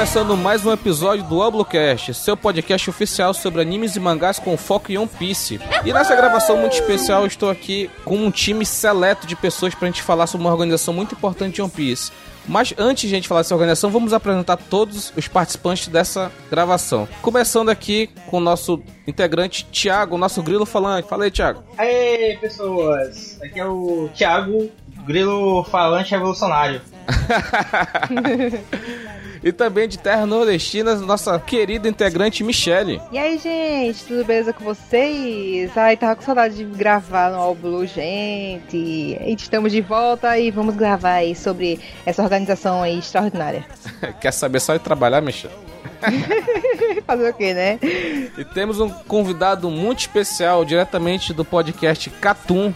Começando mais um episódio do Oblocast, seu podcast oficial sobre animes e mangás com foco em One Piece. E nessa gravação muito especial, estou aqui com um time seleto de pessoas para a gente falar sobre uma organização muito importante de One Piece. Mas antes de a gente falar dessa organização, vamos apresentar todos os participantes dessa gravação. Começando aqui com o nosso integrante Thiago, nosso grilo falante. Fala aí, Thiago. Aê, pessoas! Aqui é o Thiago, grilo falante revolucionário. E também de Terra Nordestina, nossa querida integrante Michele. E aí, gente, tudo beleza com vocês? Ai, tava com saudade de gravar no All Blue, gente. Estamos de volta e vamos gravar aí sobre essa organização aí extraordinária. Quer saber só de trabalhar, Michele? Fazer o que, né? E temos um convidado muito especial, diretamente do podcast Catum,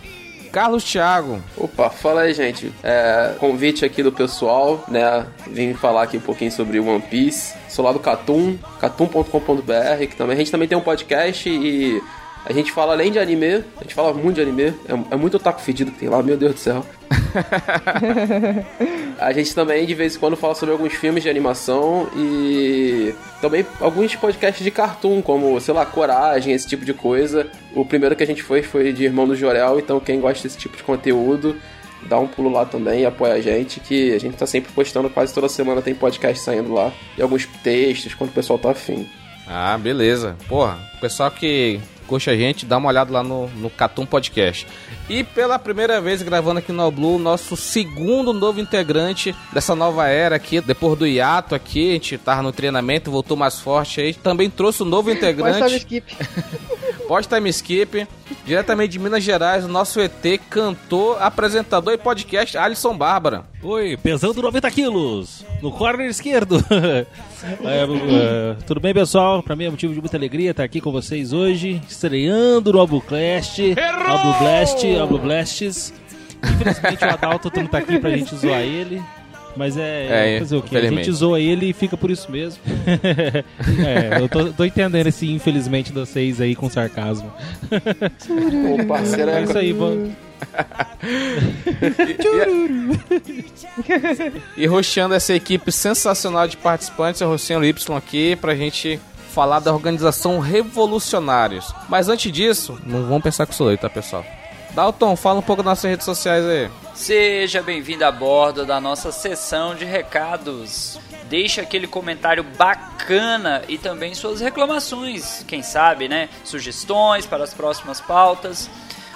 Carlos Thiago. Opa, fala aí, gente. É, convite aqui do pessoal, né? Vim falar aqui um pouquinho sobre One Piece. Sou lá do Catum, catum.com.br, que também a gente também tem um podcast e a gente fala além de anime, a gente fala muito de anime, é, é muito otaku fedido que tem lá, meu Deus do céu. a gente também de vez em quando fala sobre alguns filmes de animação e também alguns podcasts de cartoon, como, sei lá, Coragem, esse tipo de coisa. O primeiro que a gente foi foi de Irmão do Jorel, então quem gosta desse tipo de conteúdo, dá um pulo lá também e apoia a gente, que a gente tá sempre postando, quase toda semana tem podcast saindo lá, e alguns textos quando o pessoal tá afim. Ah, beleza. Porra, o pessoal que curte a gente, dá uma olhada lá no, no Catum Podcast. E pela primeira vez gravando aqui no Blue, nosso segundo novo integrante dessa nova era aqui, depois do hiato aqui, a gente tava no treinamento, voltou mais forte aí. Também trouxe um novo integrante. Pode time skip. Pode time skip. Diretamente de Minas Gerais, o nosso ET, cantor, apresentador e podcast, Alisson Bárbara. Oi, pesando 90 quilos, no corner esquerdo. é, uh, tudo bem, pessoal? Pra mim é motivo de muita alegria estar aqui com vocês hoje, estreando no Albuclast, Albublast, Albublasts. Infelizmente o Adalto não tá aqui pra gente zoar ele. Mas é, é fazer o quê? A gente zoa ele e fica por isso mesmo. é, eu tô, tô, entendendo esse infelizmente de vocês aí com sarcasmo. Ô, parceiro, é isso aí, vamos. e, e roxando essa equipe sensacional de participantes, é o Rocinho Y aqui pra gente falar da organização Revolucionários. Mas antes disso, não vamos pensar que sou eu, tá, pessoal? Dalton, fala um pouco das nossas redes sociais aí. Seja bem-vindo a bordo da nossa sessão de recados. Deixe aquele comentário bacana e também suas reclamações, quem sabe, né? Sugestões para as próximas pautas.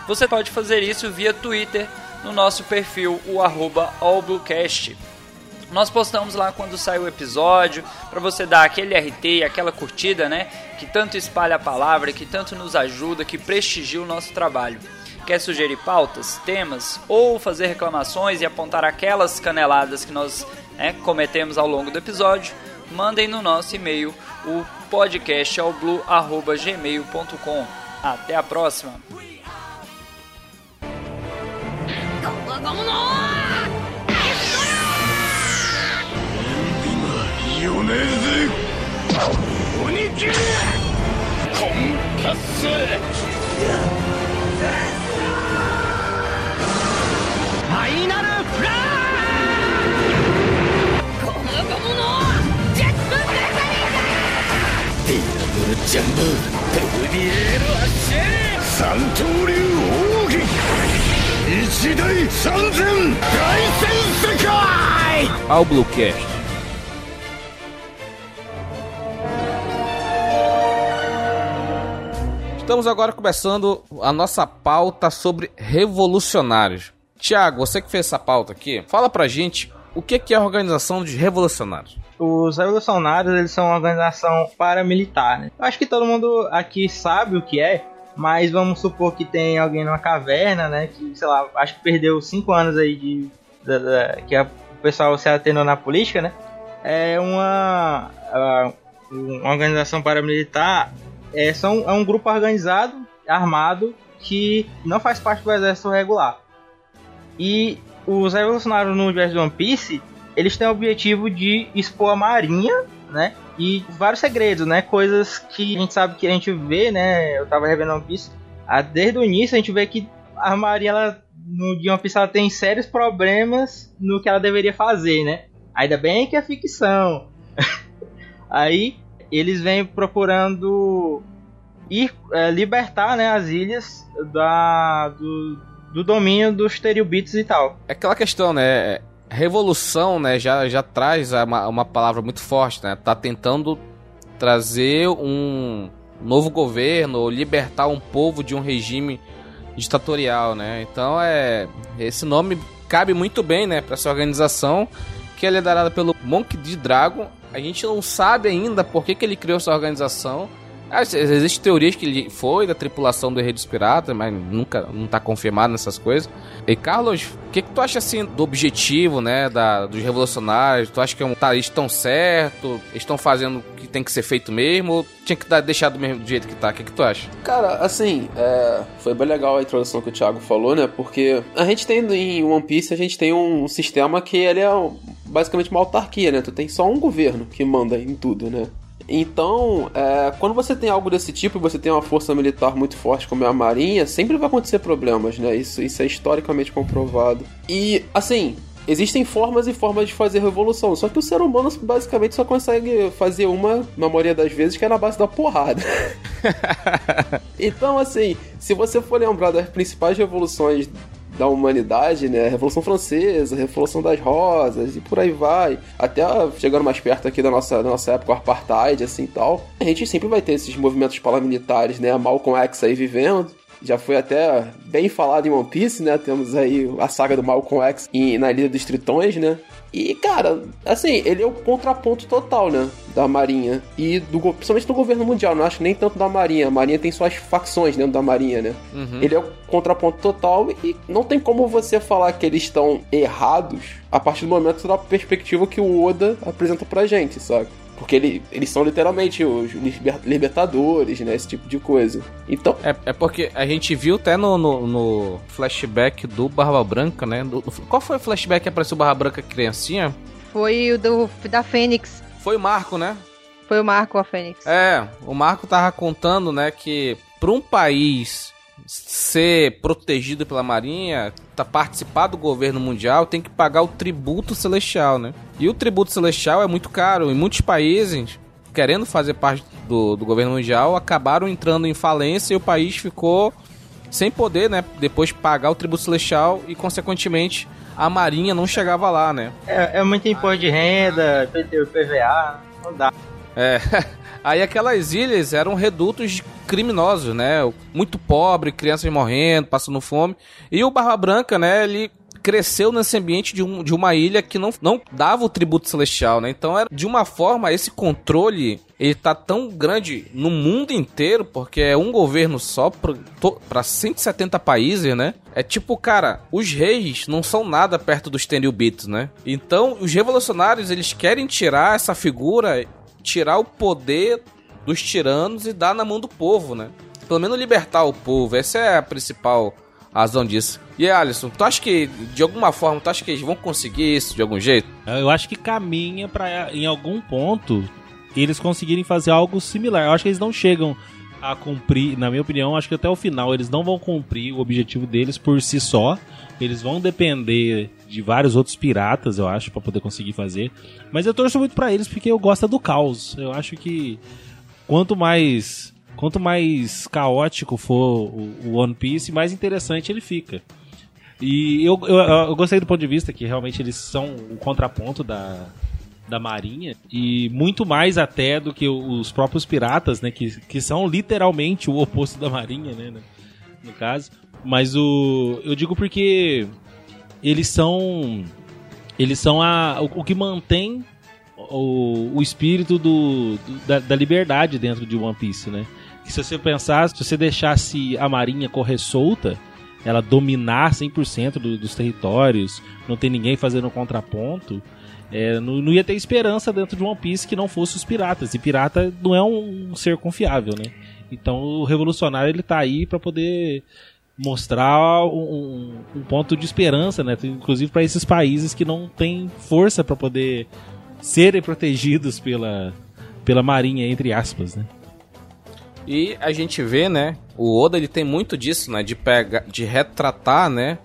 Você pode fazer isso via Twitter no nosso perfil, o arroba allbluecast. Nós postamos lá quando sai o episódio, para você dar aquele RT e aquela curtida, né? Que tanto espalha a palavra, que tanto nos ajuda, que prestigia o nosso trabalho. Quer sugerir pautas, temas ou fazer reclamações e apontar aquelas caneladas que nós né, cometemos ao longo do episódio? Mandem no nosso e-mail o podcastalblue.gmail.com. Até a próxima! Ao Bluecast. Estamos agora começando a nossa pauta sobre revolucionários. Tiago, você que fez essa pauta aqui, fala pra gente o que é a organização de revolucionários. Os revolucionários eles são uma organização paramilitar. Né? Eu acho que todo mundo aqui sabe o que é, mas vamos supor que tem alguém numa caverna, né? Que, sei lá, acho que perdeu cinco anos aí de. de, de que a, o pessoal se atendeu na política, né? É uma, uma organização paramilitar. É, são, é um grupo organizado, armado, que não faz parte do exército regular. E os revolucionários no universo de One Piece, eles têm o objetivo de expor a marinha, né? E vários segredos, né? Coisas que a gente sabe que a gente vê, né? Eu tava revendo One Piece. Ah, desde o início a gente vê que a marinha, ela, no de One Piece, ela tem sérios problemas no que ela deveria fazer, né? Ainda bem que é ficção. Aí eles vêm procurando ir é, libertar né, as ilhas da, do, do domínio dos Teriubites e tal. É aquela questão, né? Revolução, né, já, já traz uma, uma palavra muito forte, né? Tá tentando trazer um novo governo, ou libertar um povo de um regime ditatorial, né? Então é esse nome cabe muito bem, né, para essa organização que é liderada pelo Monk D. Dragon. A gente não sabe ainda por que, que ele criou essa organização. Ah, Existem teorias que ele foi da tripulação do Rei dos mas nunca não tá confirmado nessas coisas. E Carlos, o que, que tu acha assim do objetivo, né, da, dos revolucionários? Tu acha que é tá, estão certo? Estão fazendo o que tem que ser feito mesmo? Ou tinha que dar, deixar do mesmo jeito que tá? O que, que tu acha? Cara, assim, é, foi bem legal a introdução que o Thiago falou, né? Porque a gente tem em One Piece, a gente tem um sistema que ele é basicamente uma autarquia, né? Tu tem só um governo que manda em tudo, né? Então, é, quando você tem algo desse tipo e você tem uma força militar muito forte como é a Marinha, sempre vai acontecer problemas, né? Isso, isso é historicamente comprovado. E, assim, existem formas e formas de fazer revolução, só que o ser humano basicamente só consegue fazer uma, na maioria das vezes, que é na base da porrada. então, assim, se você for lembrar das principais revoluções da humanidade, né? Revolução Francesa, Revolução das Rosas e por aí vai. Até chegando mais perto aqui da nossa, da nossa época, o Apartheid, assim tal. A gente sempre vai ter esses movimentos paramilitares, né? Malcolm X aí vivendo. Já foi até bem falado em One Piece, né? Temos aí a saga do Malcolm X na Ilha dos Tritões, né? E, cara, assim, ele é o contraponto total, né? Da Marinha. E do, principalmente do governo mundial. Não acho nem tanto da Marinha. A Marinha tem suas facções dentro da Marinha, né? Uhum. Ele é o contraponto total e não tem como você falar que eles estão errados a partir do momento da perspectiva que o Oda apresenta pra gente, sabe? Porque ele, eles são literalmente os libertadores, né? Esse tipo de coisa. Então. É, é porque a gente viu até no, no, no flashback do Barba Branca, né? Do, qual foi o flashback que apareceu o Barba Branca criancinha? Foi o do, da Fênix. Foi o Marco, né? Foi o Marco, a Fênix. É, o Marco tava contando, né, que para um país ser protegido pela Marinha, tá participar do governo mundial, tem que pagar o tributo celestial, né? E o tributo celestial é muito caro. Em muitos países, querendo fazer parte do, do governo mundial, acabaram entrando em falência e o país ficou sem poder, né? Depois pagar o tributo celestial e, consequentemente, a Marinha não chegava lá, né? É, é muito imposto de renda, PVA, não dá. É. Aí aquelas ilhas eram redutos de criminosos, né? Muito pobre, crianças morrendo, passando fome. E o Barba Branca, né? Ele cresceu nesse ambiente de, um, de uma ilha que não, não dava o tributo celestial, né? Então, era, de uma forma, esse controle ele tá tão grande no mundo inteiro, porque é um governo só para 170 países, né? É tipo, cara, os reis não são nada perto dos Tenryubitos, né? Então, os revolucionários, eles querem tirar essa figura, tirar o poder dos tiranos e dar na mão do povo, né? Pelo menos libertar o povo. Essa é a principal razão disso. E aí, Alisson, tu acha que, de alguma forma, tu acha que eles vão conseguir isso de algum jeito? Eu acho que caminha para em algum ponto, eles conseguirem fazer algo similar. Eu acho que eles não chegam a cumprir, na minha opinião, acho que até o final eles não vão cumprir o objetivo deles por si só. Eles vão depender de vários outros piratas, eu acho, para poder conseguir fazer. Mas eu torço muito para eles porque eu gosto do caos. Eu acho que quanto mais quanto mais caótico for o, One Piece, mais interessante ele fica. E eu, eu, eu, gostei do ponto de vista que realmente eles são o contraponto da, da Marinha e muito mais até do que os próprios piratas, né, que, que são literalmente o oposto da Marinha, né, no, no caso. Mas o eu digo porque eles são eles são a, o, o que mantém o, o espírito do, do da, da, liberdade dentro de One Piece, né? Que se você pensar, se você deixasse a marinha correr solta, ela dominar 100% do, dos territórios, não tem ninguém fazendo contraponto, é, não, não, ia ter esperança dentro de One Piece que não fosse os piratas. E pirata não é um, um ser confiável, né? Então o revolucionário ele tá aí para poder mostrar um, um, ponto de esperança, né? Inclusive para esses países que não têm força para poder serem protegidos pela, pela marinha, entre aspas, né? E a gente vê, né? O Oda ele tem muito disso, né? De pegar, de retratar, né?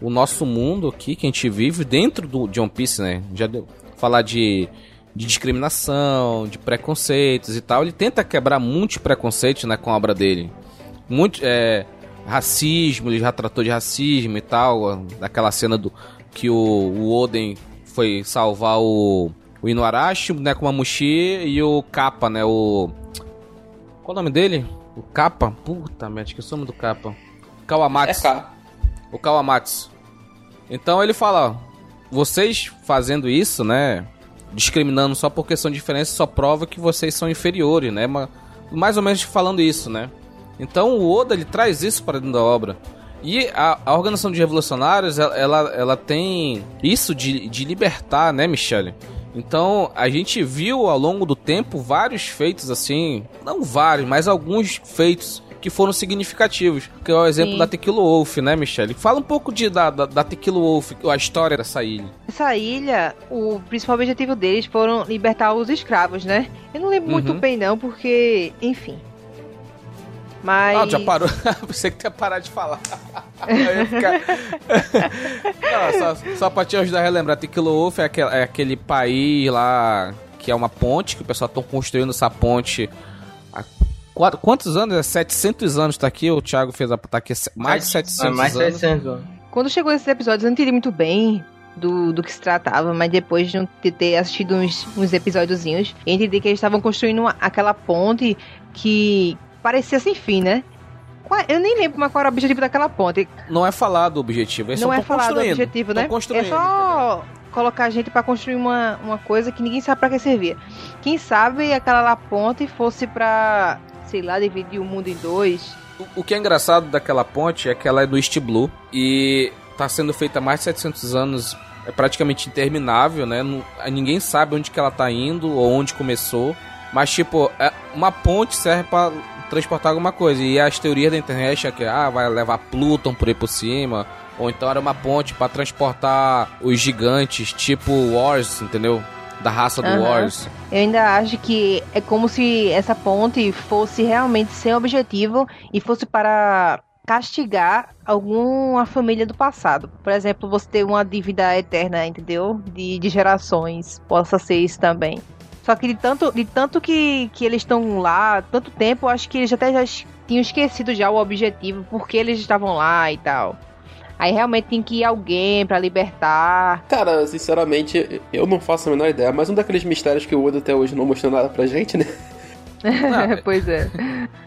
O nosso mundo aqui que a gente vive dentro do de One Piece, né? Já deu falar de de discriminação, de preconceitos e tal. Ele tenta quebrar muitos preconceitos né, com a obra dele. Muito, é, racismo, ele já tratou de racismo e tal. Daquela cena do que o, o Oden foi salvar o, o Inuarashi, né, com uma Mushi e o Kappa, né, o... Qual o nome dele? O Kappa? Puta merda, que é o nome do Kappa. Kawamatsu. É K. O Kawamatsu. Então ele fala, ó, vocês fazendo isso, né, discriminando só porque são diferentes, só prova que vocês são inferiores, né, Ma- mais ou menos falando isso, né. Então o Oda, ele traz isso para dentro da obra. E a, a Organização de Revolucionários, ela, ela, ela tem isso de, de libertar, né, Michele? Então, a gente viu ao longo do tempo vários feitos assim, não vários, mas alguns feitos que foram significativos. Que é o exemplo Sim. da Tequila Wolf, né, Michele? Fala um pouco de, da, da, da Tequila Wolf, a história dessa ilha. Essa ilha, o principal objetivo deles foram libertar os escravos, né? Eu não lembro muito Uhum. bem não, porque, enfim. Mas Ah, já parou? Você que tinha parado de falar. Ficar... Não, só, só pra te ajudar a relembrar, Tequila Wolf é aquele, é aquele país lá que é uma ponte, que o pessoal tá construindo essa ponte há quatro- quantos anos? É 700 anos tá aqui, o Thiago fez a... tá aqui mais de 700 É, mais anos. 700 anos. quando chegou esses episódios eu não entendi muito bem do, do que se tratava, mas depois de não ter- ter assistido uns, uns episódiozinhos, eu entendi que eles estavam construindo uma- aquela ponte que parecia sem fim, né? Eu nem lembro qual era o objetivo daquela ponte. Não é falado o objetivo, eles não é falado o objetivo, né? É só colocar gente pra construir uma, uma coisa que ninguém sabe pra que servia. Quem sabe aquela lá ponte fosse pra, sei lá, dividir o mundo em dois. O- O que é engraçado daquela ponte é que ela é do East Blue e tá sendo feita há mais de 700 anos, é praticamente interminável, né? Não- ninguém sabe onde que ela tá indo ou onde começou, mas tipo, é- uma ponte serve pra transportar alguma coisa e as teorias da internet é que ah, vai levar Pluton por aí por cima, ou então era uma ponte pra transportar os gigantes, tipo Wars, entendeu? Da raça do Aham. Wars. Eu ainda acho que é como se essa ponte fosse realmente sem objetivo e fosse para castigar alguma família do passado. Por exemplo, você ter uma dívida eterna, entendeu? De, de gerações. Possa ser isso também. Só que de tanto, de tanto que, que eles estão lá, tanto tempo, eu acho que eles até já tinham esquecido já o objetivo, porque eles estavam lá e tal. Aí realmente tem que ir alguém pra libertar. Cara, sinceramente, eu não faço a menor ideia, mas um daqueles mistérios que o Oda até hoje não mostrou nada pra gente, né? Não, pois é.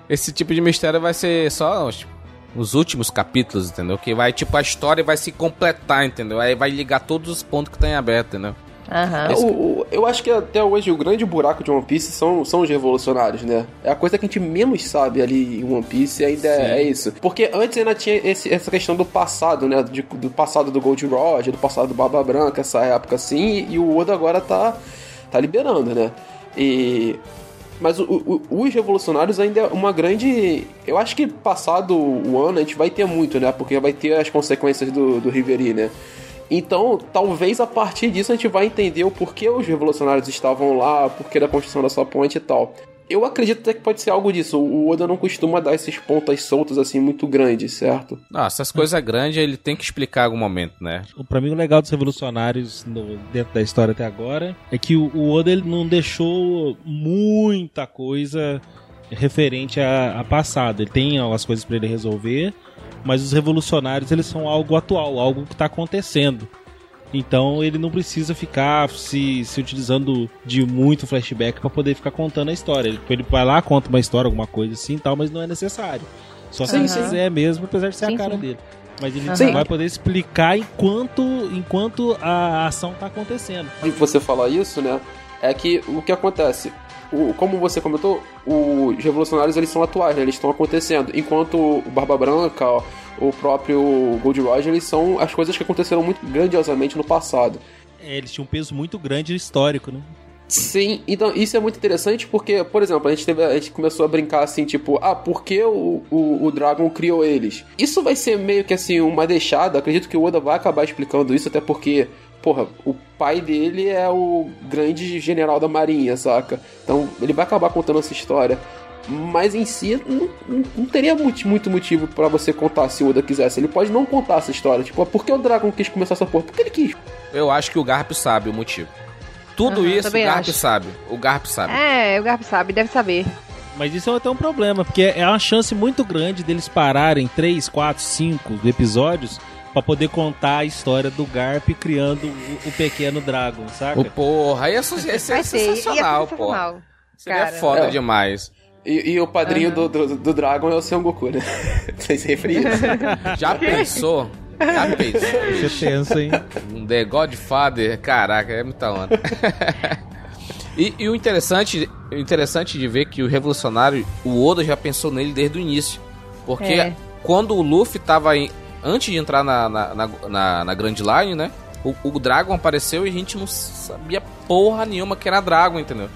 Esse tipo de mistério vai ser só os, os últimos capítulos, entendeu? Que vai, tipo, a história vai se completar, entendeu? Aí vai ligar todos os pontos que tem aberto, entendeu? Aham. O- o- eu acho que até hoje o grande buraco de One Piece são, são os revolucionários, né? É a coisa que a gente menos sabe ali em One Piece ainda é, é isso. Porque antes ainda tinha esse- essa questão do passado, né? De- do passado do Gold Roger, do passado do Barba Branca, essa época assim, e o Oda agora tá, tá liberando, né? E. Mas o- o- os revolucionários ainda é uma grande. Eu acho que passado o ano a gente vai ter muito, né? Porque vai ter as consequências do, do Riveri, né? Então, talvez a partir disso a gente vai entender o porquê os revolucionários estavam lá, o porquê da construção dessa ponte e tal. Eu acredito até que pode ser algo disso. O Oda não costuma dar esses pontas soltas assim muito grandes, certo? Ah, essas coisas grandes ele tem que explicar em algum momento, né? Pra mim, o legal dos revolucionários no- dentro da história até agora é que o, o Oda ele não deixou muita coisa referente a, a passado. Ele tem as coisas pra ele resolver, mas os revolucionários eles são algo atual, algo que tá acontecendo. Então ele não precisa ficar se, se utilizando de muito flashback pra poder ficar contando a história. Ele, ele vai lá, conta uma história, alguma coisa assim e tal, mas não é necessário. Só se Sim, ele sim. quiser mesmo, apesar de ser Sim, a cara sim. dele. Mas ele Sim. vai poder explicar enquanto, enquanto a ação tá acontecendo. de você falar isso, né? É que o que acontece? O, como você comentou, os revolucionários eles são atuais, né? eles estão acontecendo. Enquanto o Barba Branca, ó, o próprio Gold Roger, eles são as coisas que aconteceram muito grandiosamente no passado. É, eles tinham um peso muito grande histórico, né? Sim, então isso é muito interessante porque, por exemplo, a gente, teve, a gente começou a brincar assim, tipo, ah, por que o, o, o Dragon criou eles? Isso vai ser meio que assim, uma deixada, acredito que o Oda vai acabar explicando isso, até porque, porra, o pai dele é o grande general da marinha, saca? Então ele vai acabar contando essa história. Mas em si, não, não- não teria muito, muito motivo pra você contar se o Oda quisesse. Ele pode não contar essa história. Tipo, ah, por que o Dragon quis começar essa porra? Porque ele quis. Eu acho que o Garp sabe o motivo. tudo Aham, isso o Garp acho. sabe. O Garp sabe. É, o Garp sabe, deve saber. Mas isso é até um problema, porque é uma chance muito grande deles pararem 3, 4, 5 episódios pra poder contar a história do Garp criando o, o pequeno Dragon, saca? O porra, aí é, su- é ser, e é sensacional, pô. Seria cara. foda É. demais. E, e o padrinho do, do, do Dragon é o Son Goku, né? Vocês se referem a isso? Já pensou? Já pensou? Isso é tenso, hein? Um The Godfather, caraca, é muita onda. e, e o interessante, interessante de ver que o revolucionário, o Oda já pensou nele desde o início. Porque É. quando o Luffy tava em. Antes de entrar na, na, na, na, na Grand Line, né? O, o Dragon apareceu e a gente não sabia porra nenhuma que era Dragon, entendeu?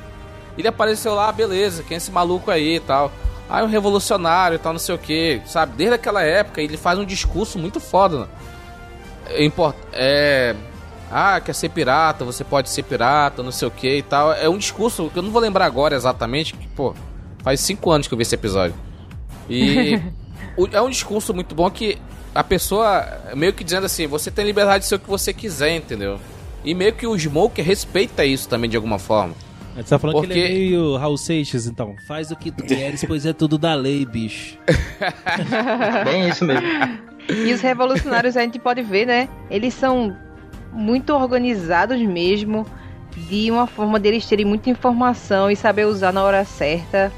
Ele apareceu lá, beleza, quem é esse maluco aí e tal. Ah, é um revolucionário e tal, não sei o que, sabe? Desde aquela época ele faz um discurso muito foda, né? É, é... Ah, quer ser pirata, você pode ser pirata, não sei o que e tal. É um discurso que eu não vou lembrar agora exatamente, que, pô, faz cinco anos que eu vi esse episódio. E é um discurso muito bom que a pessoa meio que dizendo assim, você tem liberdade de ser o que você quiser, entendeu? E meio que o Smoker respeita isso também de alguma forma. Você tá falando que ele é Porque- meio Raul Seixas, então. Faz o que tu queres, pois é tudo da lei, bicho. Bem isso mesmo. E os revolucionários a gente pode ver, né? Eles são muito organizados mesmo, de uma forma deles terem muita informação e saber usar na hora certa,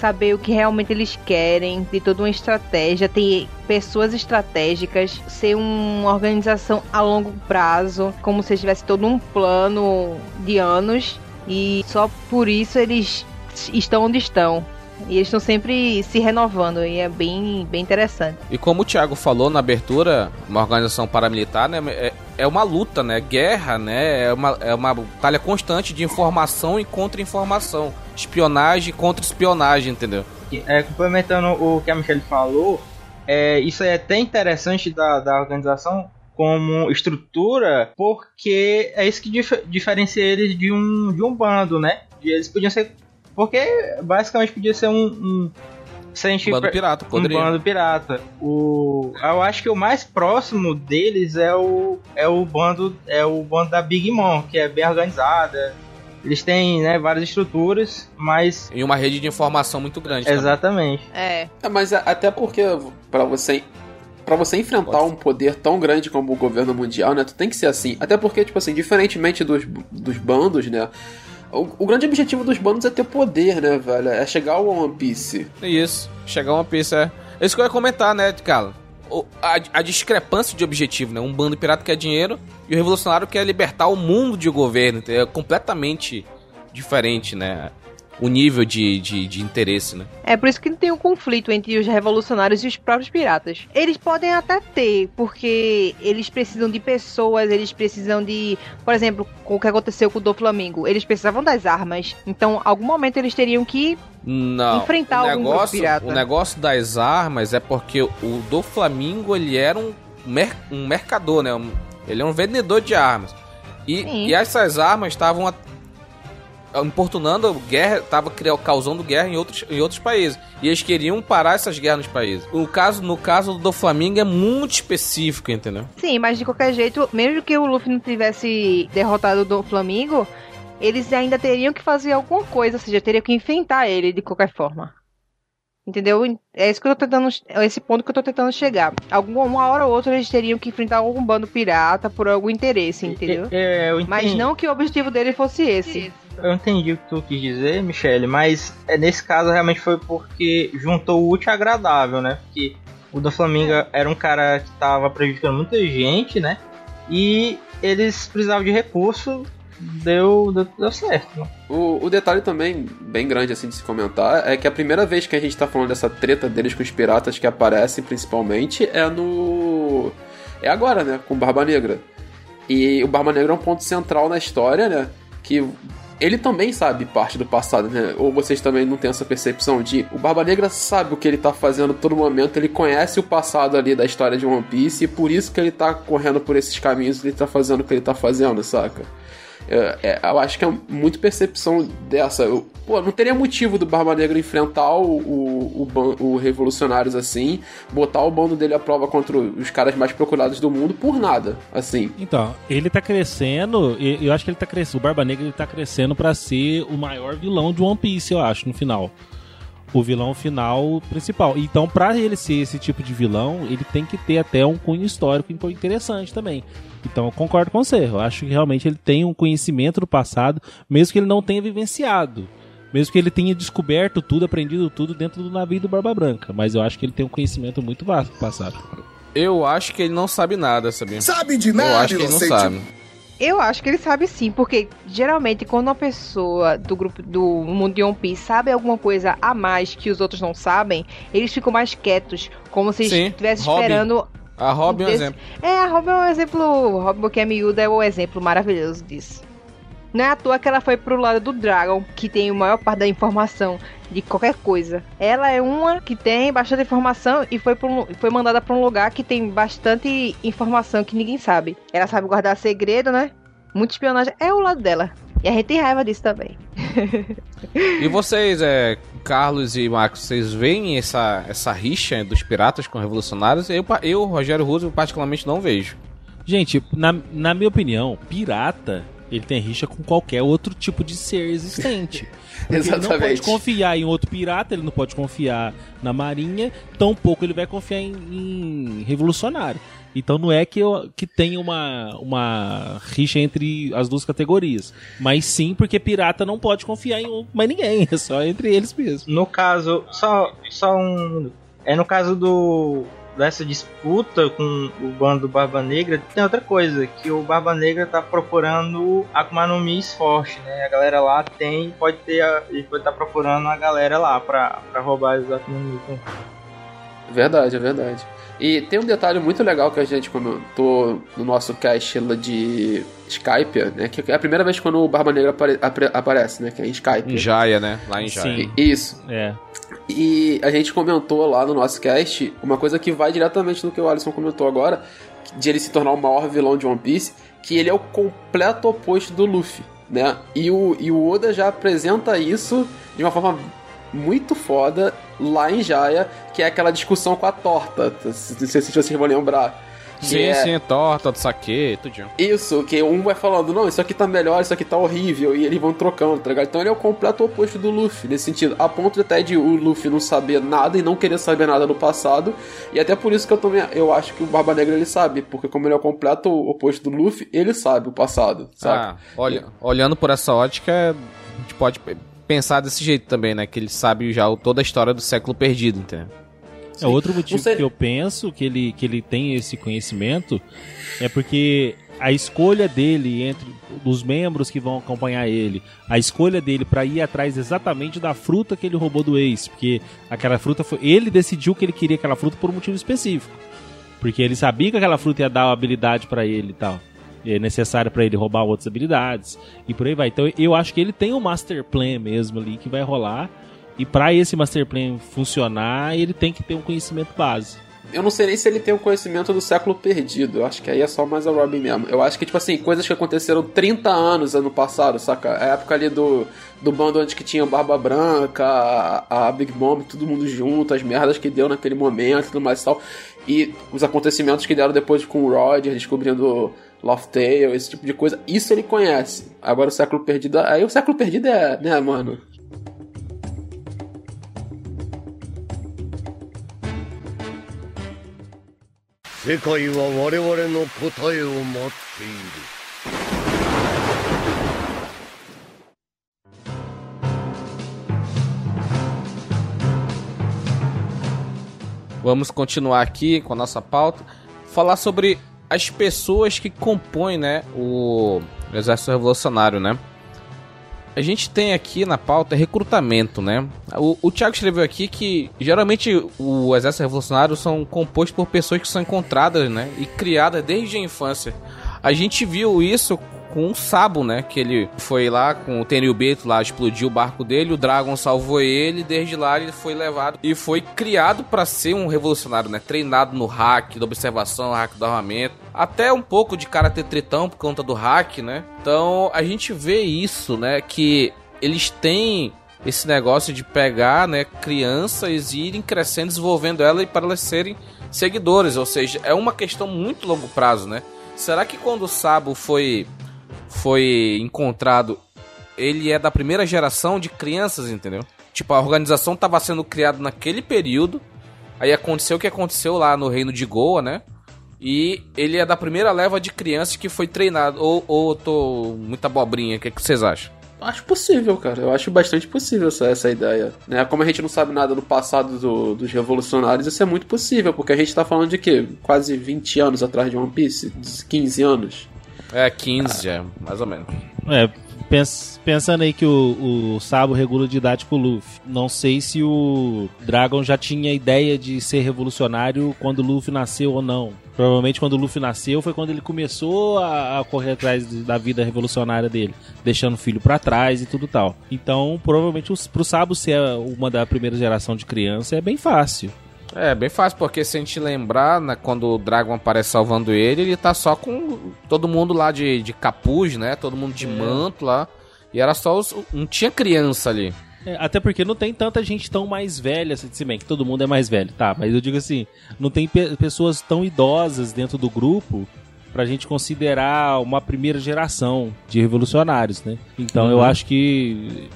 saber o que realmente eles querem, de toda uma estratégia, ter pessoas estratégicas, ser uma organização a longo prazo, como se tivesse todo um plano de anos e só por isso eles estão onde estão. E eles estão sempre se renovando e é bem, bem interessante. E como o Thiago falou na abertura, uma organização paramilitar, né? É, é uma luta, né? Guerra, né? É uma, é uma batalha constante de informação e contra-informação. Espionagem contra espionagem, entendeu? É, complementando o que a Michelle falou, é, isso é até interessante da, da organização como estrutura, porque é isso que dif- diferencia eles de um, de um bando, né? De Eles podiam ser. Porque basicamente podia ser um. um se a gente Bando pre- pirata, um poderia. bando pirata. O, eu acho que o mais próximo deles é o é o bando é o bando da Big Mom, que é bem organizada. Eles têm, né, várias estruturas, mas E uma rede de informação muito grande. exatamente. É. É, mas a- até porque pra você para você enfrentar um poder tão grande como o governo mundial, né, tu tem que ser assim. Até porque tipo assim, diferentemente dos, dos bandos, né, o, o grande objetivo dos bandos é ter poder, né, velho? É chegar ao One Piece. Isso. Chegar uma pista é. Isso que eu ia comentar, né, cara? O- A, a discrepância de objetivo, né? Um bando pirata quer dinheiro e o revolucionário quer libertar o mundo de governo. entendeu? É completamente diferente, né? O nível de, de, de interesse, né? É por isso que não tem um conflito entre os revolucionários e os próprios piratas. Eles podem até ter, porque eles precisam de pessoas, eles precisam de. Por exemplo, o que aconteceu com o do Flamengo. Eles precisavam das armas. Então, algum momento eles teriam que. Não. Enfrentar o negócio, pirata. O negócio das armas é porque o do Flamengo ele era um, mer um mercador, né? Um- ele é um vendedor de armas. E, e essas armas estavam importunando guerra, estavam causando guerra em outros, em outros países. E eles queriam parar essas guerras nos países. No caso, no caso do Flamengo é muito específico, entendeu? Sim, mas de qualquer jeito, mesmo que o Luffy não tivesse derrotado o do Flamengo, eles ainda teriam que fazer alguma coisa, ou seja, teriam que enfrentar ele de qualquer forma. Entendeu? É isso que eu tô tentando. É esse ponto que eu tô tentando chegar. Alguma uma hora ou outra eles teriam que enfrentar algum bando pirata por algum interesse, entendeu? É, eu Mas não que o objetivo dele fosse esse. Eu entendi o que tu quis dizer, Michele, mas é, nesse caso realmente foi porque juntou o útil agradável, né? Porque o do Flamengo era um cara que tava prejudicando muita gente, né? E eles precisavam de recurso, deu, deu, deu certo. Né? O, o detalhe também, bem grande assim de se comentar, é que a primeira vez que a gente tá falando dessa treta deles com os piratas que aparecem principalmente é no. É agora, né? Com o Barba Negra. E o Barba Negra é um ponto central na história, né? Que ele também sabe parte do passado, né? Ou vocês também não têm essa percepção de o Barba Negra sabe o que ele tá fazendo todo momento, ele conhece o passado ali da história de One Piece e por isso que ele tá correndo por esses caminhos, ele tá fazendo o que ele tá fazendo, saca? É, é, eu acho que é muito percepção dessa. Eu, pô, não teria motivo do Barba Negra enfrentar o, o, o, o Revolucionários assim, botar o bando dele à prova contra os caras mais procurados do mundo por nada, assim. Então, ele tá crescendo, eu acho que ele tá crescendo, o Barba Negra ele tá crescendo para ser o maior vilão de One Piece, eu acho, no final. O vilão final principal. Então, para ele ser esse tipo de vilão, ele tem que ter até um cunho histórico interessante também. Então eu concordo com você. Eu acho que realmente ele tem um conhecimento do passado, mesmo que ele não tenha vivenciado. Mesmo que ele tenha descoberto tudo, aprendido tudo dentro do navio do Barba Branca. Mas eu acho que ele tem um conhecimento muito vasto do passado. Eu acho que ele não sabe nada, sabia? Sabe de nada, Eu acho que ele não sabe. Eu acho que ele sabe sim, porque geralmente quando uma pessoa do grupo do mundo de One Piece sabe alguma coisa a mais que os outros não sabem, eles ficam mais quietos, como se Sim, Robin. esperando. A Robin é um desse- exemplo. É, a Robin é um exemplo. Robin que é miúda é o exemplo maravilhoso disso. Não é à toa que ela foi pro lado do Dragon, que tem a maior parte da informação de qualquer coisa. Ela é uma que tem bastante informação e foi, um- foi mandada pra um lugar que tem bastante informação que ninguém sabe. Ela sabe guardar segredo, né? Muita espionagem. É o lado dela. E a gente tem raiva disso também. E vocês, é, Carlos e Marcos, vocês veem essa, essa rixa dos piratas com revolucionários? Eu, eu Rogério Russo, particularmente não vejo. Gente, na, na minha opinião, pirata, ele tem rixa com qualquer outro tipo de ser existente. Porque Ele não pode Exatamente. confiar em outro pirata, ele não pode confiar na marinha, tampouco ele vai confiar em, em revolucionário. Então não é que, eu, que tenha uma, uma rixa entre as duas categorias. Mas sim porque pirata não pode confiar em um, mais ninguém, é só entre eles mesmo. No caso, só, só um. É no caso do dessa disputa com o bando do Barba Negra, tem outra coisa, que o Barba Negra tá procurando Akuma no Mi forte, né? A galera lá tem, pode ter, a, ele pode estar procurando a galera lá pra, pra roubar os Akuma no Mi. Verdade, é verdade. E tem um detalhe muito legal que a gente comentou no nosso cast lá de Skype, né? Que é a primeira vez quando o Barba Negra apare- apre- aparece, né? Que é em Skype. Em Jaya, né? Lá em Jaya. Sim. Isso. É. E a gente comentou lá no nosso cast uma coisa que vai diretamente no que o Alisson comentou agora, de ele se tornar o maior vilão de One Piece, que ele é o completo oposto do Luffy, né? E o, e o Oda já apresenta isso de uma forma muito foda lá em Jaya, que é aquela discussão com a torta. Não sei se vocês vão lembrar. Sim, é- sim, torta, do saque, tudinho. Isso, que um vai falando, não, isso aqui tá melhor, isso aqui tá horrível, e eles vão trocando, tá ligado? Então ele é o completo oposto do Luffy, nesse sentido. A ponto até de o Luffy não saber nada e não querer saber nada do passado. E até por isso que eu também eu acho que o Barba Negra ele sabe, porque como ele é o completo oposto do Luffy, ele sabe o passado, sabe? Ah, olha, olhando por essa ótica, a gente pode pensar desse jeito também, né? Que ele sabe já toda a história do século perdido, entendeu? É outro motivo sei- que eu penso que ele, que ele tem esse conhecimento é porque a escolha dele entre os membros que vão acompanhar ele, a escolha dele pra ir atrás exatamente da fruta que ele roubou do ex, porque aquela fruta foi ele decidiu que ele queria aquela fruta por um motivo específico, porque ele sabia que aquela fruta ia dar uma habilidade pra ele e tal. É necessário pra ele roubar outras habilidades e por aí vai. Então eu acho que ele tem um master plan mesmo ali que vai rolar. E pra esse master plan funcionar, ele tem que ter um conhecimento base. Eu não sei nem se ele tem o conhecimento do século perdido. Eu acho que aí é só mais a Robin mesmo. Eu acho que, tipo assim, coisas que aconteceram 30 anos ano passado, saca? A época ali do, do bando onde que tinha Barba Branca, a, a Big Bomb, todo mundo junto, as merdas que deu naquele momento e tudo mais e tal. E os acontecimentos que deram depois com o Roger, descobrindo Loftale, esse tipo de coisa. Isso ele conhece. Agora o século perdido. Aí o século perdido é, né, mano? Vamos continuar aqui com a nossa pauta. Falar sobre as pessoas que compõem, né, o Exército Revolucionário, né? A gente tem aqui na pauta recrutamento, né? O, o Thiago escreveu aqui que geralmente o Exército Revolucionário são compostos por pessoas que são encontradas, né? E criadas desde a infância. A gente viu isso com o Sabo, né? Que ele foi lá com o Tenryubeto lá, explodiu o barco dele, o Dragon salvou ele, desde lá ele foi levado e foi criado para ser um revolucionário, né? Treinado no hack, da observação, hack do armamento, até um pouco de karatê tritão por conta do hack, né? Então a gente vê isso, né? Que eles têm esse negócio de pegar, né, crianças e irem crescendo, desenvolvendo elas para elas serem seguidores, ou seja, é uma questão muito longo prazo, né? Será que quando o Sabo foi foi encontrado, ele é da primeira geração de crianças, entendeu? Tipo, a organização estava sendo criada naquele período, aí aconteceu o que aconteceu lá no reino de Goa, né? E ele é da primeira leva de crianças que foi treinado. Ou, ou tô muita abobrinha, o que, que vocês acham? Acho possível, cara. Eu acho bastante possível essa, essa ideia. Né? Como a gente não sabe nada do passado do, dos revolucionários, isso é muito possível, porque a gente tá falando de quê? Quase 20 anos atrás de One Piece? 15 anos? É, 15, ah. é, mais ou menos. É, pens, pensando aí que o, o Sabo regula com o Luffy. Não sei se o Dragon já tinha ideia de ser revolucionário quando o Luffy nasceu ou não. Provavelmente quando o Luffy nasceu foi quando ele começou a, a correr atrás da vida revolucionária dele, deixando o filho para trás e tudo tal. Então, provavelmente pro Sabo ser uma da primeira geração de criança é bem fácil. É, bem fácil, porque se a gente lembrar, né, quando o Dragon aparece salvando ele, ele tá só com todo mundo lá de, de capuz, né? Todo mundo de é. manto lá. E era só os. Não tinha criança ali. É, até porque não tem tanta gente tão mais velha, assim, se bem que todo mundo é mais velho, tá? Mas eu digo assim, não tem pe pessoas tão idosas dentro do grupo pra gente considerar uma primeira geração de revolucionários, né? Então uhum. eu acho que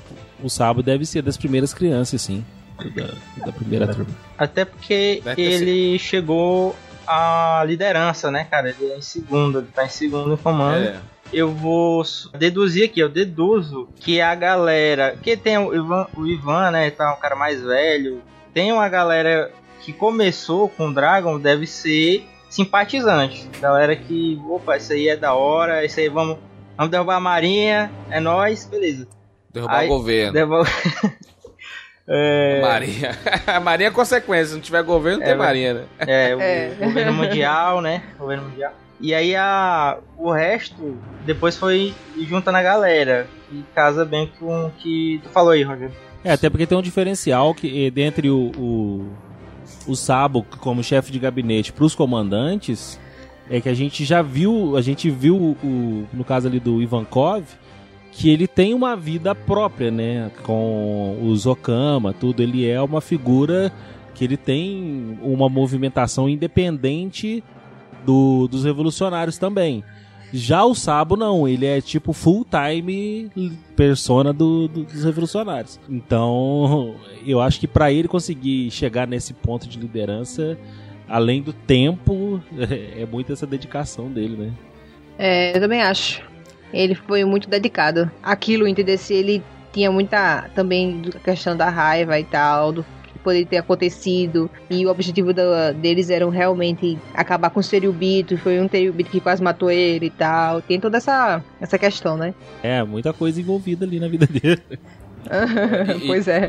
o Sabo deve ser das primeiras crianças, sim. Da, da primeira turma. Até porque ele chegou à liderança, né, cara? Ele é em segundo, ele tá em segundo em comando. É eu vou deduzir aqui, eu deduzo que a galera. Que tem o Ivan, o Ivan, né? Tá um cara mais velho. Tem uma galera que começou com o Dragon, deve ser simpatizante. Galera que, opa, isso aí é da hora, isso aí vamos, vamos derrubar a Marinha, é nós, beleza. Derrubar aí, o governo. Derrubar... É... Marinha. A Marinha é consequência. Se não tiver governo, não é, tem Marinha, né? É, o é. governo mundial, né? Governo mundial. E aí a, o resto depois foi junta na galera. E casa bem com o que tu falou aí, Roger. É, até porque tem um diferencial que dentre o, o, o Sabo como chefe de gabinete para os comandantes é que a gente já viu, a gente viu o, no caso ali do Ivankov, que ele tem uma vida própria, né? Com o Zokama, tudo. Ele é uma figura que ele tem uma movimentação independente do, dos revolucionários também. Já o Sabo não, ele é tipo full time persona do, do, dos revolucionários. Então, eu acho que para ele conseguir chegar nesse ponto de liderança, além do tempo, é muito essa dedicação dele, né? É, eu também acho. Ele foi muito dedicado. Aquilo, entendeu? Se ele tinha muita também a questão da raiva e tal, do poderia ter acontecido. E o objetivo da, deles era realmente acabar com o Seriubito. Foi um Seriubito que quase matou ele e tal. Tem toda essa, essa questão, né? É, muita coisa envolvida ali na vida dele. pois é.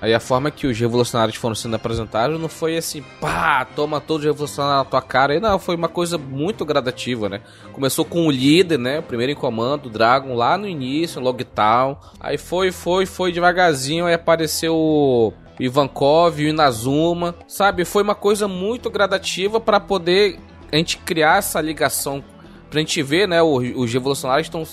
Aí a forma que os revolucionários foram sendo apresentados não foi assim, pá, toma todos os revolucionários na tua cara. E não, foi uma coisa muito gradativa, né? Começou com o líder, né? O primeiro em comando, o Dragon, lá no início, Logtown. Aí foi, foi, foi devagarzinho, aí apareceu Ivankov, o Inazuma, sabe? Foi uma coisa muito gradativa para poder a gente criar essa ligação, pra gente ver, né? Os revolucionários estão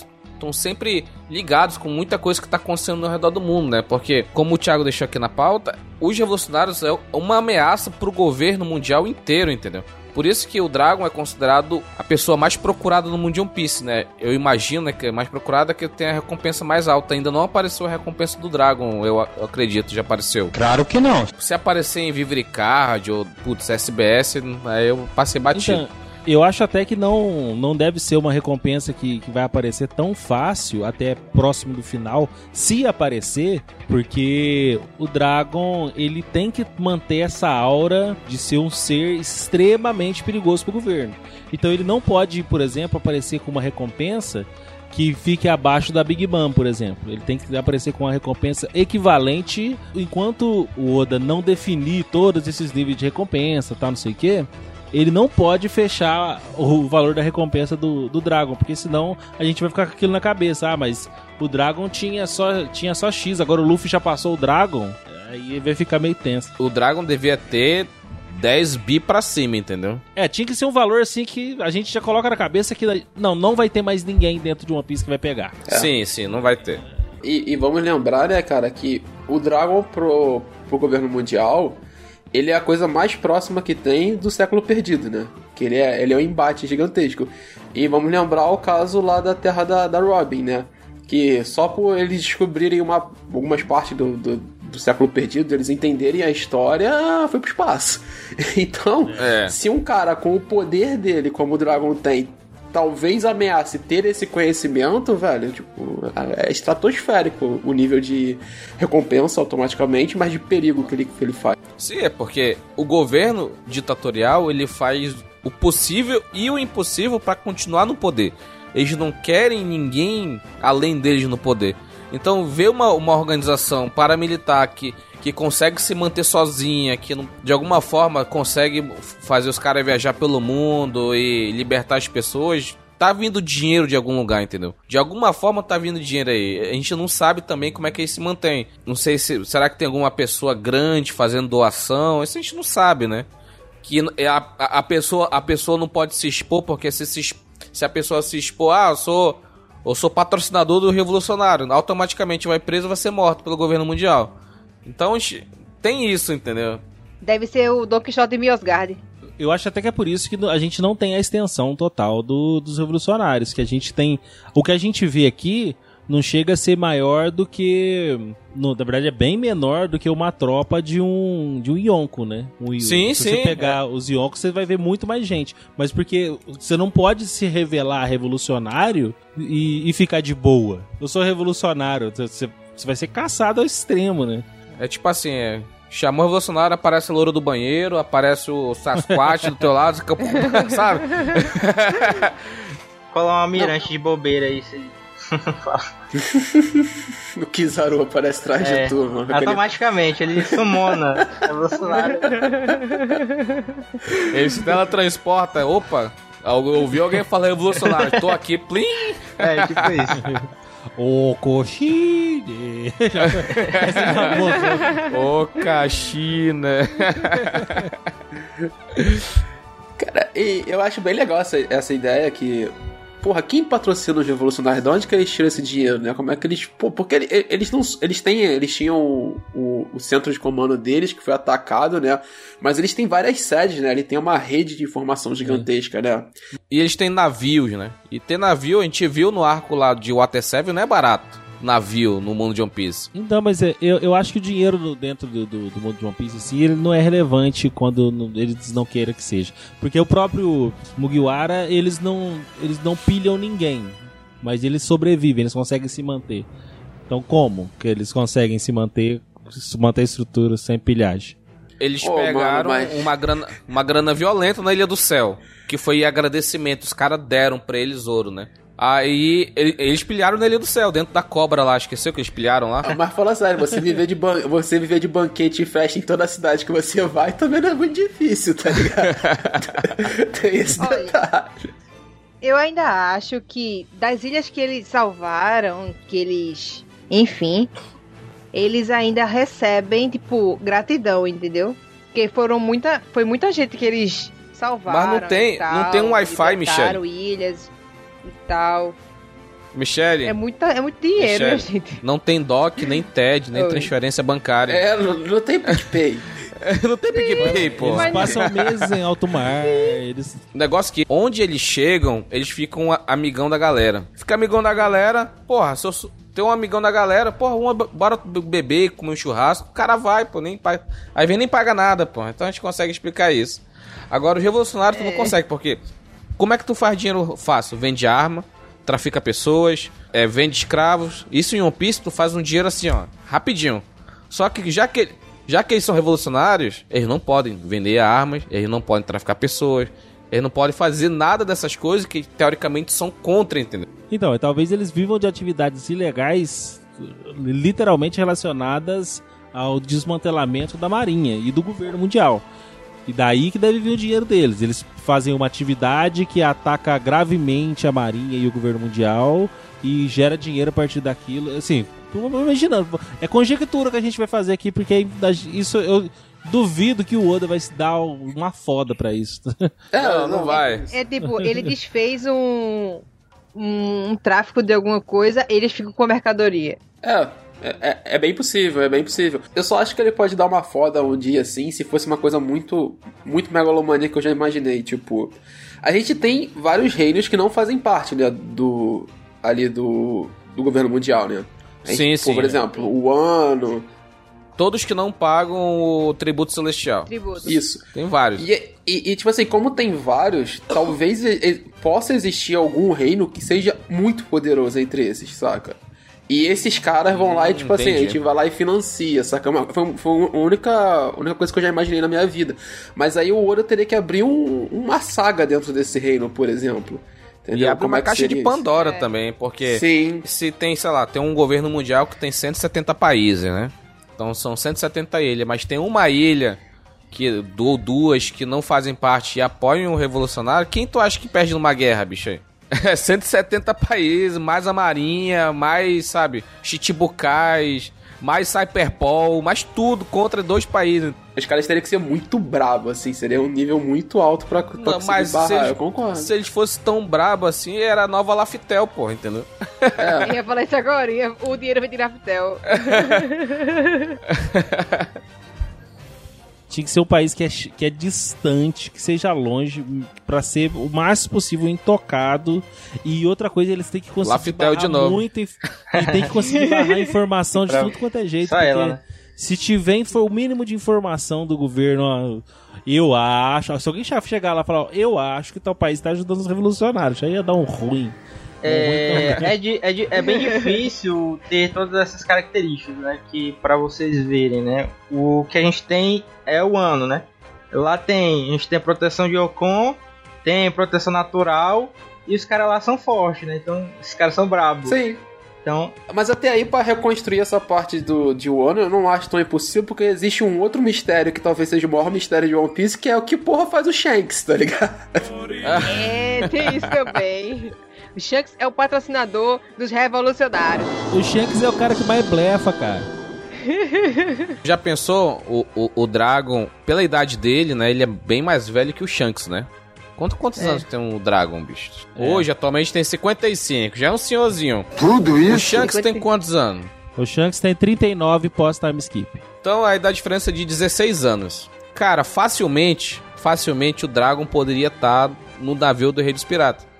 estão sempre ligados com muita coisa que está acontecendo ao redor do mundo, né? Porque, como o Thiago deixou aqui na pauta, os revolucionários é uma ameaça para o governo mundial inteiro, entendeu? Por isso que o Dragon é considerado a pessoa mais procurada no mundo de One Piece, né? Eu imagino né, que é mais procurada que tem a recompensa mais alta. Ainda não apareceu a recompensa do Dragon, eu, eu acredito, já apareceu. Claro que não. Se aparecer em Vivricard ou, putz, SBS, aí eu passei batido. Então, eu acho até que não, não deve ser uma recompensa que, que vai aparecer tão fácil, até próximo do final, se aparecer, porque o Dragon ele tem que manter essa aura de ser um ser extremamente perigoso para o governo. Então ele não pode, por exemplo, aparecer com uma recompensa que fique abaixo da Big Bang, por exemplo. Ele tem que aparecer com uma recompensa equivalente, enquanto o Oda não definir todos esses níveis de recompensa, tá, não sei o quê ele não pode fechar o valor da recompensa do, do Dragon, porque senão a gente vai ficar com aquilo na cabeça. Ah, mas o Dragon tinha só, tinha só X, agora o Luffy já passou o Dragon, aí vai ficar meio tenso. O Dragon devia ter 10 bi pra cima, entendeu? É, tinha que ser um valor assim que a gente já coloca na cabeça que não, não vai ter mais ninguém dentro de One Piece que vai pegar. É. Sim, sim, não vai ter. E, e, vamos lembrar, né, cara, que o Dragon pro, pro governo mundial, ele é a coisa mais próxima que tem do século perdido, né? Que ele é, ele é um embate gigantesco. E vamos lembrar o caso lá da terra da, da Robin, né? Que só por eles descobrirem uma, algumas partes do, do, do século perdido, eles entenderem a história, foi pro espaço. Então, é. se um cara com o poder dele, como o Dragon tem, talvez ameace ter esse conhecimento, velho, tipo, é estratosférico o nível de recompensa automaticamente, mas de perigo que ele, que ele faz. Sim, é porque o governo ditatorial, ele faz o possível e o impossível para continuar no poder. Eles não querem ninguém além deles no poder. Então, ver uma, uma organização paramilitar que que consegue se manter sozinha, que de alguma forma consegue fazer os caras viajar pelo mundo e libertar as pessoas, tá vindo dinheiro de algum lugar, entendeu? De alguma forma tá vindo dinheiro aí. A gente não sabe também como é que ele se mantém. Não sei se será que tem alguma pessoa grande fazendo doação, isso a gente não sabe, né? Que a, a, a pessoa a pessoa não pode se expor porque se se, se a pessoa se expor, ah, eu sou eu sou patrocinador do revolucionário, automaticamente vai preso, vai ser morto pelo governo mundial. Então tem isso, entendeu? Deve ser o Don Quixote de Miosgard. Eu acho até que é por isso que a gente não tem a extensão total do, dos revolucionários. Que a gente tem. O que a gente vê aqui não chega a ser maior do que. No, na verdade, é bem menor do que uma tropa de um de um Yonko, né? Um, sim, se sim. Se você pegar é. os Yonkos, você vai ver muito mais gente. Mas porque você não pode se revelar revolucionário e, e ficar de boa. Eu sou revolucionário. Você, você vai ser caçado ao extremo, né? É tipo assim, é, chamou o revolucionário, aparece o louro do banheiro, aparece o Sasquatch do teu lado, sabe? Colar uma mirante de bobeira aí, você... o Kizaru aparece atrás é, de turma. Automaticamente, ele sumona revolucionário. Ele se teletransporta, opa, ouvi alguém falar revolucionário, tô aqui, plim! É, tipo isso. O Koshine. o Kashina. Cara, e eu acho bem legal essa, essa ideia que porra, quem patrocina os revolucionários? De onde que eles tiram esse dinheiro, né? Como é que eles. Pô, porque eles não. Eles têm. Eles tinham o, o, o, centro de comando deles, que foi atacado, né? Mas eles têm várias sedes, né? Ele tem uma rede de informação gigantesca, né? E eles têm navios, né? E ter navio, a gente viu no arco lá de Water 7, não é barato navio no mundo de One Piece. Então, mas é, eu, eu acho que o dinheiro dentro do, do, do, mundo de One Piece assim, ele não é relevante quando eles não queiram que seja. Porque o próprio Mugiwara, eles não, eles não pilham ninguém. Mas eles sobrevivem, eles conseguem se manter. Então como que eles conseguem se manter, manter a estrutura sem pilhagem? Eles oh, pegaram mano, mas... uma, grana, uma grana violenta na Ilha do Céu. Que foi agradecimento. Os caras deram pra eles ouro, né? Aí eles pilharam na Ilha do Céu, dentro da cobra lá, esqueceu que eles pilharam lá? Mas fala sério, você viver de, ban você viver de banquete e festa em toda a cidade que você vai também não é muito difícil, tá ligado? Tem esse detalhe. Eu ainda acho que das ilhas que eles salvaram, que eles. Enfim, eles ainda recebem, tipo, gratidão, entendeu? Porque foram muita. Foi muita gente que eles salvaram. Mas não tem, tal, não tem um Wi-Fi, Michel. ilhas tal. Michele. É, muita, é muito dinheiro, Michele, gente. Não tem DOC, nem TED, nem Oi. transferência bancária. É, não, não tem PicPay. não tem PicPay, pô. Eles passam meses em alto mar. Eles... O negócio é que onde eles chegam, eles ficam amigão da galera. Fica amigão da galera, porra, se eu tem um amigão da galera, porra, uma, bora beber, comer um churrasco, o cara vai, pô, nem paga. Aí vem nem paga nada, pô. Então a gente consegue explicar isso. Agora, os revolucionários é. tu não consegue, porque como é que tu faz dinheiro fácil? Vende arma, trafica pessoas, é, vende escravos. Isso em One Piece tu faz um dinheiro assim, ó, rapidinho. Só que já que, já que eles são revolucionários, eles não podem vender armas, eles não podem traficar pessoas, eles não podem fazer nada dessas coisas que teoricamente são contra, entendeu? Então, talvez eles vivam de atividades ilegais literalmente relacionadas ao desmantelamento da marinha e do governo mundial. E daí que deve vir o dinheiro deles. Eles fazem uma atividade que ataca gravemente a Marinha e o governo mundial e gera dinheiro a partir daquilo. Assim, imaginando. É conjectura que a gente vai fazer aqui, porque isso eu duvido que o Oda vai se dar uma foda pra isso. É, não, não vai. É tipo, ele desfez um, um, um tráfico de alguma coisa, eles ficam com a mercadoria. É, é, é, é, bem possível, é bem possível. Eu só acho que ele pode dar uma foda um dia assim, se fosse uma coisa muito, muito megalomania que eu já imaginei. Tipo, a gente tem vários reinos que não fazem parte né, do ali do, do governo mundial, né? Gente, sim, sim. Por exemplo, o ano. Todos que não pagam o tributo celestial. Tributo. Isso. Tem vários. E, e, e, tipo assim, como tem vários, talvez possa existir algum reino que seja muito poderoso entre esses, saca? E esses caras vão lá e, tipo Entendi. assim, a gente vai lá e financia, saca? Foi, foi a única, única coisa que eu já imaginei na minha vida. Mas aí o Ouro teria que abrir um, uma saga dentro desse reino, por exemplo. Entendeu? E abre Como uma é caixa de Pandora isso? também, porque Sim. se tem, sei lá, tem um governo mundial que tem 170 países, né? Então são 170 ilhas, mas tem uma ilha que ou duas que não fazem parte e apoiam o revolucionário, quem tu acha que perde numa guerra, bicho aí? 170 países, mais a marinha, mais, sabe, chichibucais, mais Cyberpol, mais tudo contra dois países. Os caras teriam que ser muito bravos, assim, seria um nível muito alto pra, pra Não, mas barrar, se eles, eu concordo. Se eles fossem tão bravos assim, era a nova Laftel, pô, entendeu? É. Eu ia falar isso agora, o dinheiro vai de Laftel. Tinha que ser um país que é, que é distante, que seja longe, para ser o mais possível intocado. E outra coisa, eles têm que conseguir Laftel de novo. muito e tem que conseguir barrar informação de tudo quanto é jeito. Só ela, né? Se tiver for o mínimo de informação do governo, eu acho. Se alguém chegar lá e falar, eu acho que tal país está ajudando os revolucionários, aí ia dar um ruim. É, é, de, é, de, é, bem difícil ter todas essas características, né? Que para vocês verem, né? O que a gente tem é o ano, né? Lá tem, a gente tem proteção de Ocon, tem proteção natural e os caras lá são fortes, né? Então, esses caras são bravos. Sim. Então, mas até aí para reconstruir essa parte do de Wano, eu não acho tão impossível porque existe um outro mistério que talvez seja o maior mistério de One Piece, que é o que porra faz o Shanks, tá ligado? É, tem isso também. O Shanks é o patrocinador dos revolucionários. O Shanks é o cara que mais blefa, cara. Já pensou o, o, o, Dragon, pela idade dele, né? Ele é bem mais velho que o Shanks, né? Quanto, quantos é. anos tem o Dragon, bicho? É. Hoje, atualmente, tem 55. Já é um senhorzinho. Tudo isso? O Shanks 50... tem quantos anos? O Shanks tem 39 pós-time skip. Então, aí dá diferença de 16 anos. Cara, facilmente, facilmente o Dragon poderia estar tá no navio do Rei dos Piratas.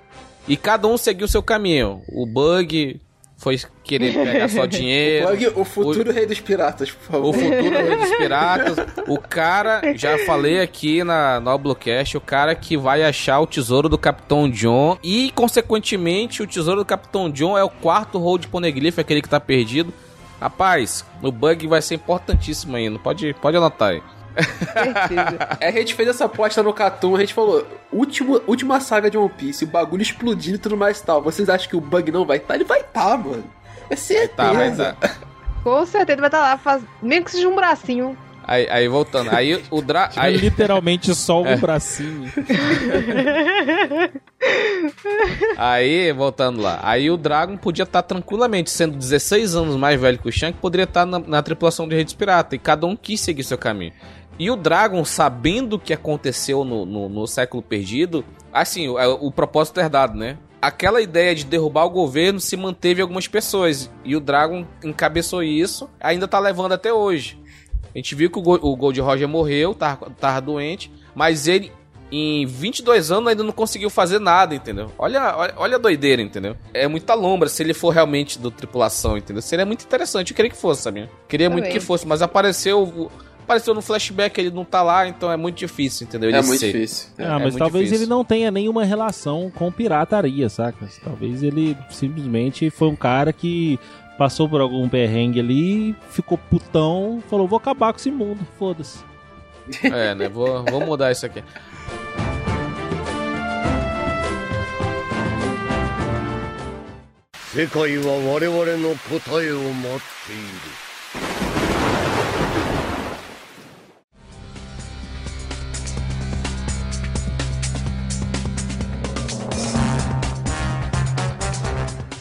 E cada um seguiu o seu caminho. O Bug foi querer pegar só dinheiro. O, Bug, o futuro o, rei dos piratas, por favor. O futuro rei dos piratas. O cara, já falei aqui na Noblocast, o cara que vai achar o tesouro do Capitão John. E, consequentemente, o tesouro do Capitão John é o quarto Hold Poneglyph, aquele que tá perdido. Rapaz, o bug vai ser importantíssimo ainda. Pode, pode anotar aí. É, a gente fez essa aposta no Catum, a gente falou, último, última saga de One Piece, o bagulho explodindo e tudo mais tal. Vocês acham que o bug não vai estar? Tá? Ele vai estar, tá, mano. É certeza. Tá, vai tá. Com certeza vai estar tá lá, faz... mesmo que seja um bracinho. Aí, aí voltando, aí o Dra... Aí... Literalmente só um é. bracinho. aí, voltando lá. Aí o Dragon podia estar tá tranquilamente, sendo 16 anos mais velho que o Shank, poderia estar tá na, na tripulação de Redes Pirata. E cada um quis seguir seu caminho. E o Dragon, sabendo o que aconteceu no, no, no século perdido, assim, o, é, o propósito é herdado, né? Aquela ideia de derrubar o governo se manteve algumas pessoas. E o Dragon encabeçou isso, ainda tá levando até hoje. A gente viu que o, o Gold Roger morreu, tava, tava doente, mas ele em 22 anos ainda não conseguiu fazer nada, entendeu? Olha, olha, olha a doideira, entendeu? É muita lombra se ele for realmente do tripulação, entendeu? Seria muito interessante, eu queria que fosse, sabia? Queria Também. muito que fosse, mas apareceu apareceu no flashback, ele não tá lá, então é muito difícil, entendeu? Ele é muito ser. difícil. É, ah, mas é talvez difícil. ele não tenha nenhuma relação com pirataria, saca? Talvez ele simplesmente foi um cara que passou por algum perrengue ali, ficou putão, falou: vou acabar com esse mundo, foda-se. É, né? Vou, vou mudar isso aqui. No kotae o matte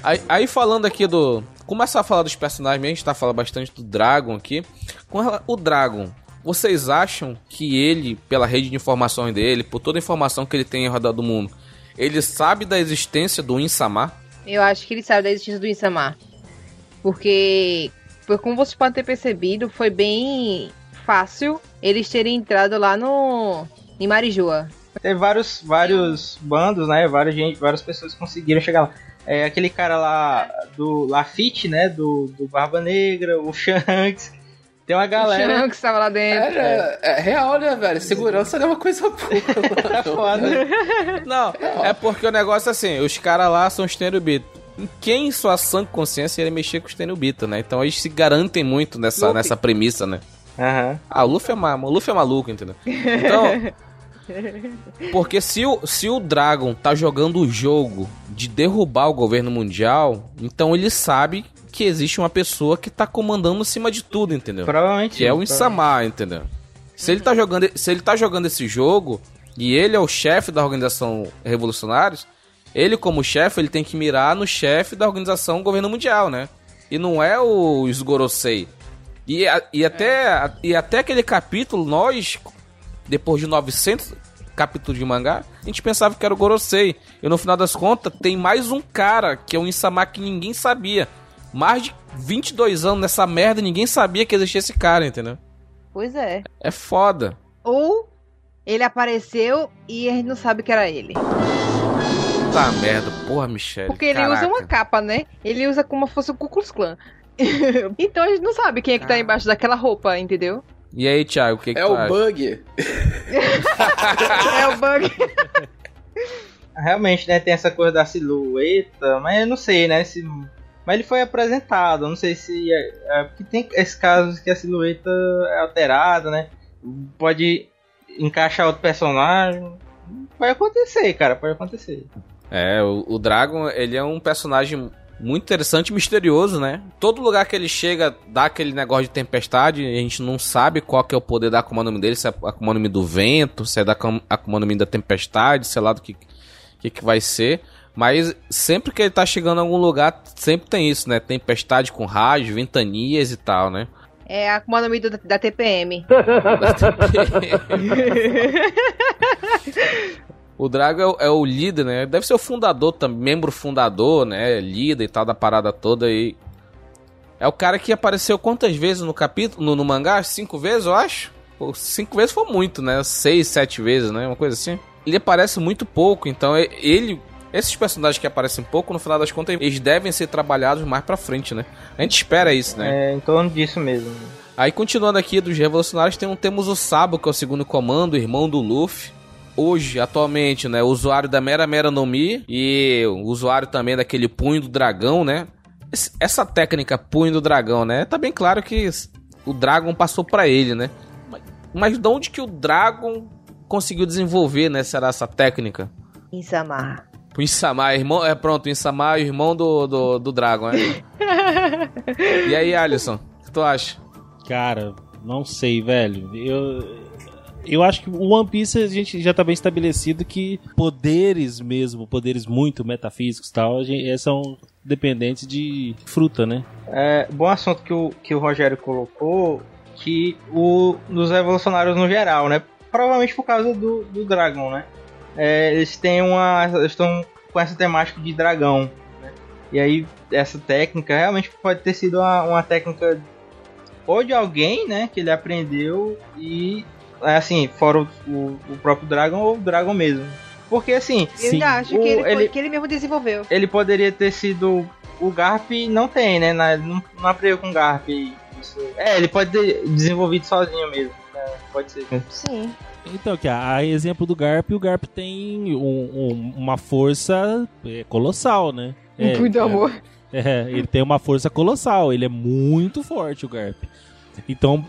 Aí, aí falando aqui do. Começar a falar dos personagens, a gente tá falando bastante do Dragon aqui. Com o Dragon, vocês acham que ele, pela rede de informações dele, por toda a informação que ele tem em redor do mundo, ele sabe da existência do Insama? Eu acho que ele sabe da existência do Insamar. Porque, por como vocês podem ter percebido, foi bem fácil eles terem entrado lá no. em Marijoa. Teve vários, vários bandos, né? Várias, gente, várias pessoas conseguiram chegar lá. É, aquele cara lá do Lafitte, né? Do, do Barba Negra, o Shanks. Tem uma O galera. Shanks estava lá dentro. É, é real, né, velho? Segurança não é uma coisa boa. É foda. Não, é porque o negócio é assim, os caras lá são os Tenryubito. Quem em sua sã consciência ia mexer com os Tenryubito, né? Então eles se garantem muito nessa, Luffy. nessa premissa, né? Aham. Ah, o Luffy é, ma o Luffy é maluco, entendeu? Então. Porque se o, se o Dragon tá jogando o jogo de derrubar o governo mundial, então ele sabe que existe uma pessoa que tá comandando em cima de tudo, entendeu? Provavelmente. Que é o isso, Insama, entendeu? Se ele tá jogando, se ele tá jogando esse jogo e ele é o chefe da organização Revolucionários, ele como chefe, ele tem que mirar no chefe da organização Governo Mundial, né? E não é o Sgorosei. E, e até e até aquele capítulo nós depois de 900 capítulos de mangá, a gente pensava que era o Gorosei. E no final das contas, tem mais um cara que é um Insama que ninguém sabia. Mais de 22 anos nessa merda, ninguém sabia que existia esse cara, entendeu? Pois é. É foda. Ou ele apareceu e a gente não sabe que era ele. Tá merda, porra, Michelle. Porque ele caraca. usa uma capa, né? Ele usa como se fosse o Ku Klux Klan. então a gente não sabe quem é que tá embaixo daquela roupa, entendeu? E aí, Thiago, o que, que É tu o acha? bug. é o bug. Realmente, né? Tem essa coisa da silhueta, mas eu não sei, né? Se... Mas ele foi apresentado, eu não sei se. É, é, porque tem esses casos que a silhueta é alterada, né? Pode encaixar outro personagem. Pode acontecer, cara, pode acontecer. É, o, o Dragon, ele é um personagem muito interessante e misterioso, né? Todo lugar que ele chega dá aquele negócio de tempestade, e a gente não sabe qual que é o poder da Akuma no Mi dele, se é a Akuma no Mi do vento, se é da Akuma- Akuma no Mi da tempestade, sei lá do que, que, que vai ser. Mas sempre que ele tá chegando em algum lugar, sempre tem isso, né? Tempestade com rádio, ventanias e tal, né? É a Akuma no Mi do- da TPM. O Drago é o, é o líder, né? Deve ser o fundador também, membro fundador, né? Líder e tal da parada toda aí. É o cara que apareceu quantas vezes no capítulo, no, no mangá? Cinco vezes, eu acho? Pô, cinco vezes foi muito, né? Seis, sete vezes, né? Uma coisa assim. Ele aparece muito pouco, então e- ele... Esses personagens que aparecem pouco, no final das contas, eles devem ser trabalhados mais pra frente, né? A gente espera isso, né? É em torno disso mesmo. Aí continuando aqui dos revolucionários, tem um, temos o Sabo, que é o segundo comando, irmão do Luffy. Hoje, atualmente, né, o usuário da Mera Mera no Mi e o usuário também daquele punho do dragão, né? Essa técnica punho do dragão, né? Tá bem claro que o Dragon passou pra ele, né? Mas, mas de onde que o Dragon conseguiu desenvolver, né? Será essa técnica? Insama. O Insama, irmão, é pronto, o Insama é o irmão do, do, do Dragon, né? e aí, Alisson, o que tu acha? Cara, não sei, velho. Eu. Eu acho que o One Piece a gente já tá bem estabelecido que poderes mesmo, poderes muito metafísicos e tal, eh, são dependentes de fruta, né? É, bom assunto que o, que o Rogério colocou, que o, nos revolucionários no geral, né? Provavelmente por causa do, do dragão, né? É, eles têm uma. Estão com essa temática de dragão. né? E aí, essa técnica realmente pode ter sido uma, uma técnica ou de alguém, né? Que ele aprendeu e. é, Assim, fora o, o, o próprio dragão ou o dragão mesmo. Porque assim, Eu Sim. ainda acho O- que ele, ele- que ele mesmo desenvolveu. ele poderia ter sido o Garp não tem, né? Na- Não, não aprendeu com o Garp. Isso. É, ele pode ter desenvolvido sozinho mesmo. né? Pode ser. Sim. Então, que a, a exemplo do Garp, o Garp tem um- um- uma força é, colossal, né? É, Muito é, amor. É, ele tem uma força colossal, ele é muito forte, o Garp. Então,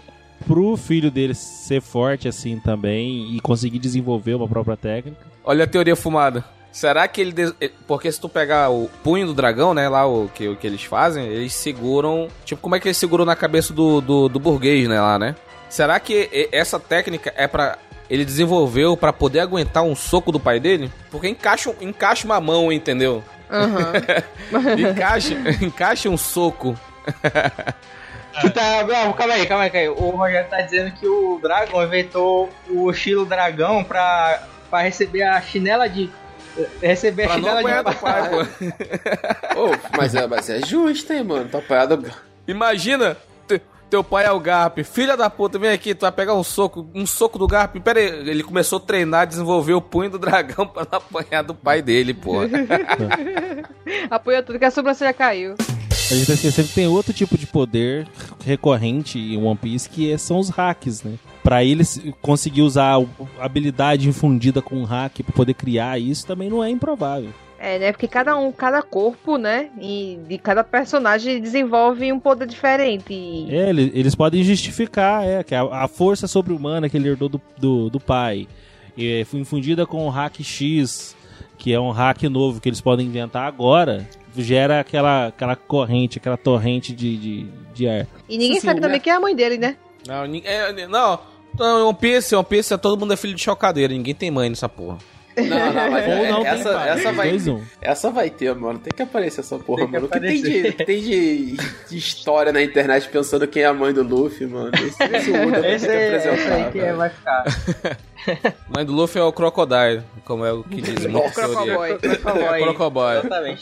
pro filho dele ser forte assim também e conseguir desenvolver uma própria técnica. Olha a teoria fumada. Será que ele. des- eh, Porque se tu pegar o punho do dragão, né? Lá o que, o que eles fazem, eles seguram. Tipo, como é que eles seguram na cabeça do, do, do burguês, né? Lá, né? Será que e- essa técnica é pra. Ele desenvolveu pra poder aguentar um soco do pai dele? Porque encaixa, encaixa uma mão, entendeu? Aham. encaixe, encaixe um soco. Tu tá, não, calma aí, calma aí, calma aí. O Rogério tá dizendo que o Dragon inventou o estilo dragão pra, pra receber a chinela de. Receber Pra a chinela apanhar de do pai, pô. Ô, mas, é, mas é justo, hein, mano? Tá apanhado. Imagina, te- teu pai é o Garp, filha da puta, vem aqui, tu vai pegar um soco, um soco do Garp. Pera aí, ele começou a treinar, desenvolver o punho do dragão pra não apanhar do pai dele, pô. Apoiou tudo que a sobrancelha caiu. A gente tá esquecendo que tem outro tipo de poder recorrente em One Piece que é- são os hacks, né? Pra eles conseguir usar a habilidade infundida com o hack pra poder criar isso também não é improvável. É, né? Porque cada um, cada corpo, né? E de cada personagem desenvolve um poder diferente. É, ele- eles podem justificar, é, que a, a força sobre-humana que ele herdou do, do, do pai é, foi infundida com o hack X, que é um hack novo que eles podem inventar agora, gera aquela, aquela corrente, aquela torrente de, de, de ar. E ninguém Assim, sabe também Gar- quem é a mãe dele, né? Não, é, não, não, One Piece, One Piece, todo mundo é filho de chocadeira, ninguém tem mãe nessa porra. Não, não, mas Ou é- não essa, tem essa, vai, dois um. essa vai ter, mano. Tem que aparecer essa porra, Tem que mano. O que tem, de, o que tem de, de história na internet pensando quem é a mãe do Luffy, mano? Esse, esse mundo vai Esse, é- esse aí que é, vai ficar. Mãe do Luffy é o Crocodile, como é o que diz teoria. Crocoboy. É, Crocoboy. Exatamente.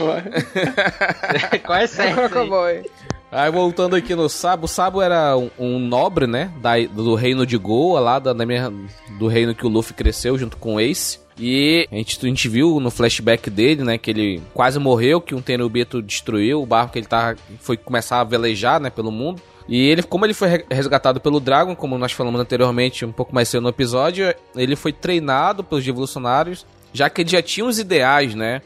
Qual é aí? Crocoboy. Aí voltando aqui no Sabo, o Sabo era um, um nobre, né? Da, do reino de Goa, lá da, da minha- do reino que o Luffy cresceu junto com o Ace. E a gente, a gente viu no flashback dele, né? Que ele quase morreu, que um Tenryubito destruiu o barco que ele tava, foi começar a velejar, né? Pelo mundo. E ele, como ele foi re- resgatado pelo Dragon, como nós falamos anteriormente, um pouco mais cedo no episódio, ele foi treinado pelos revolucionários, já que ele já tinha os ideais, né?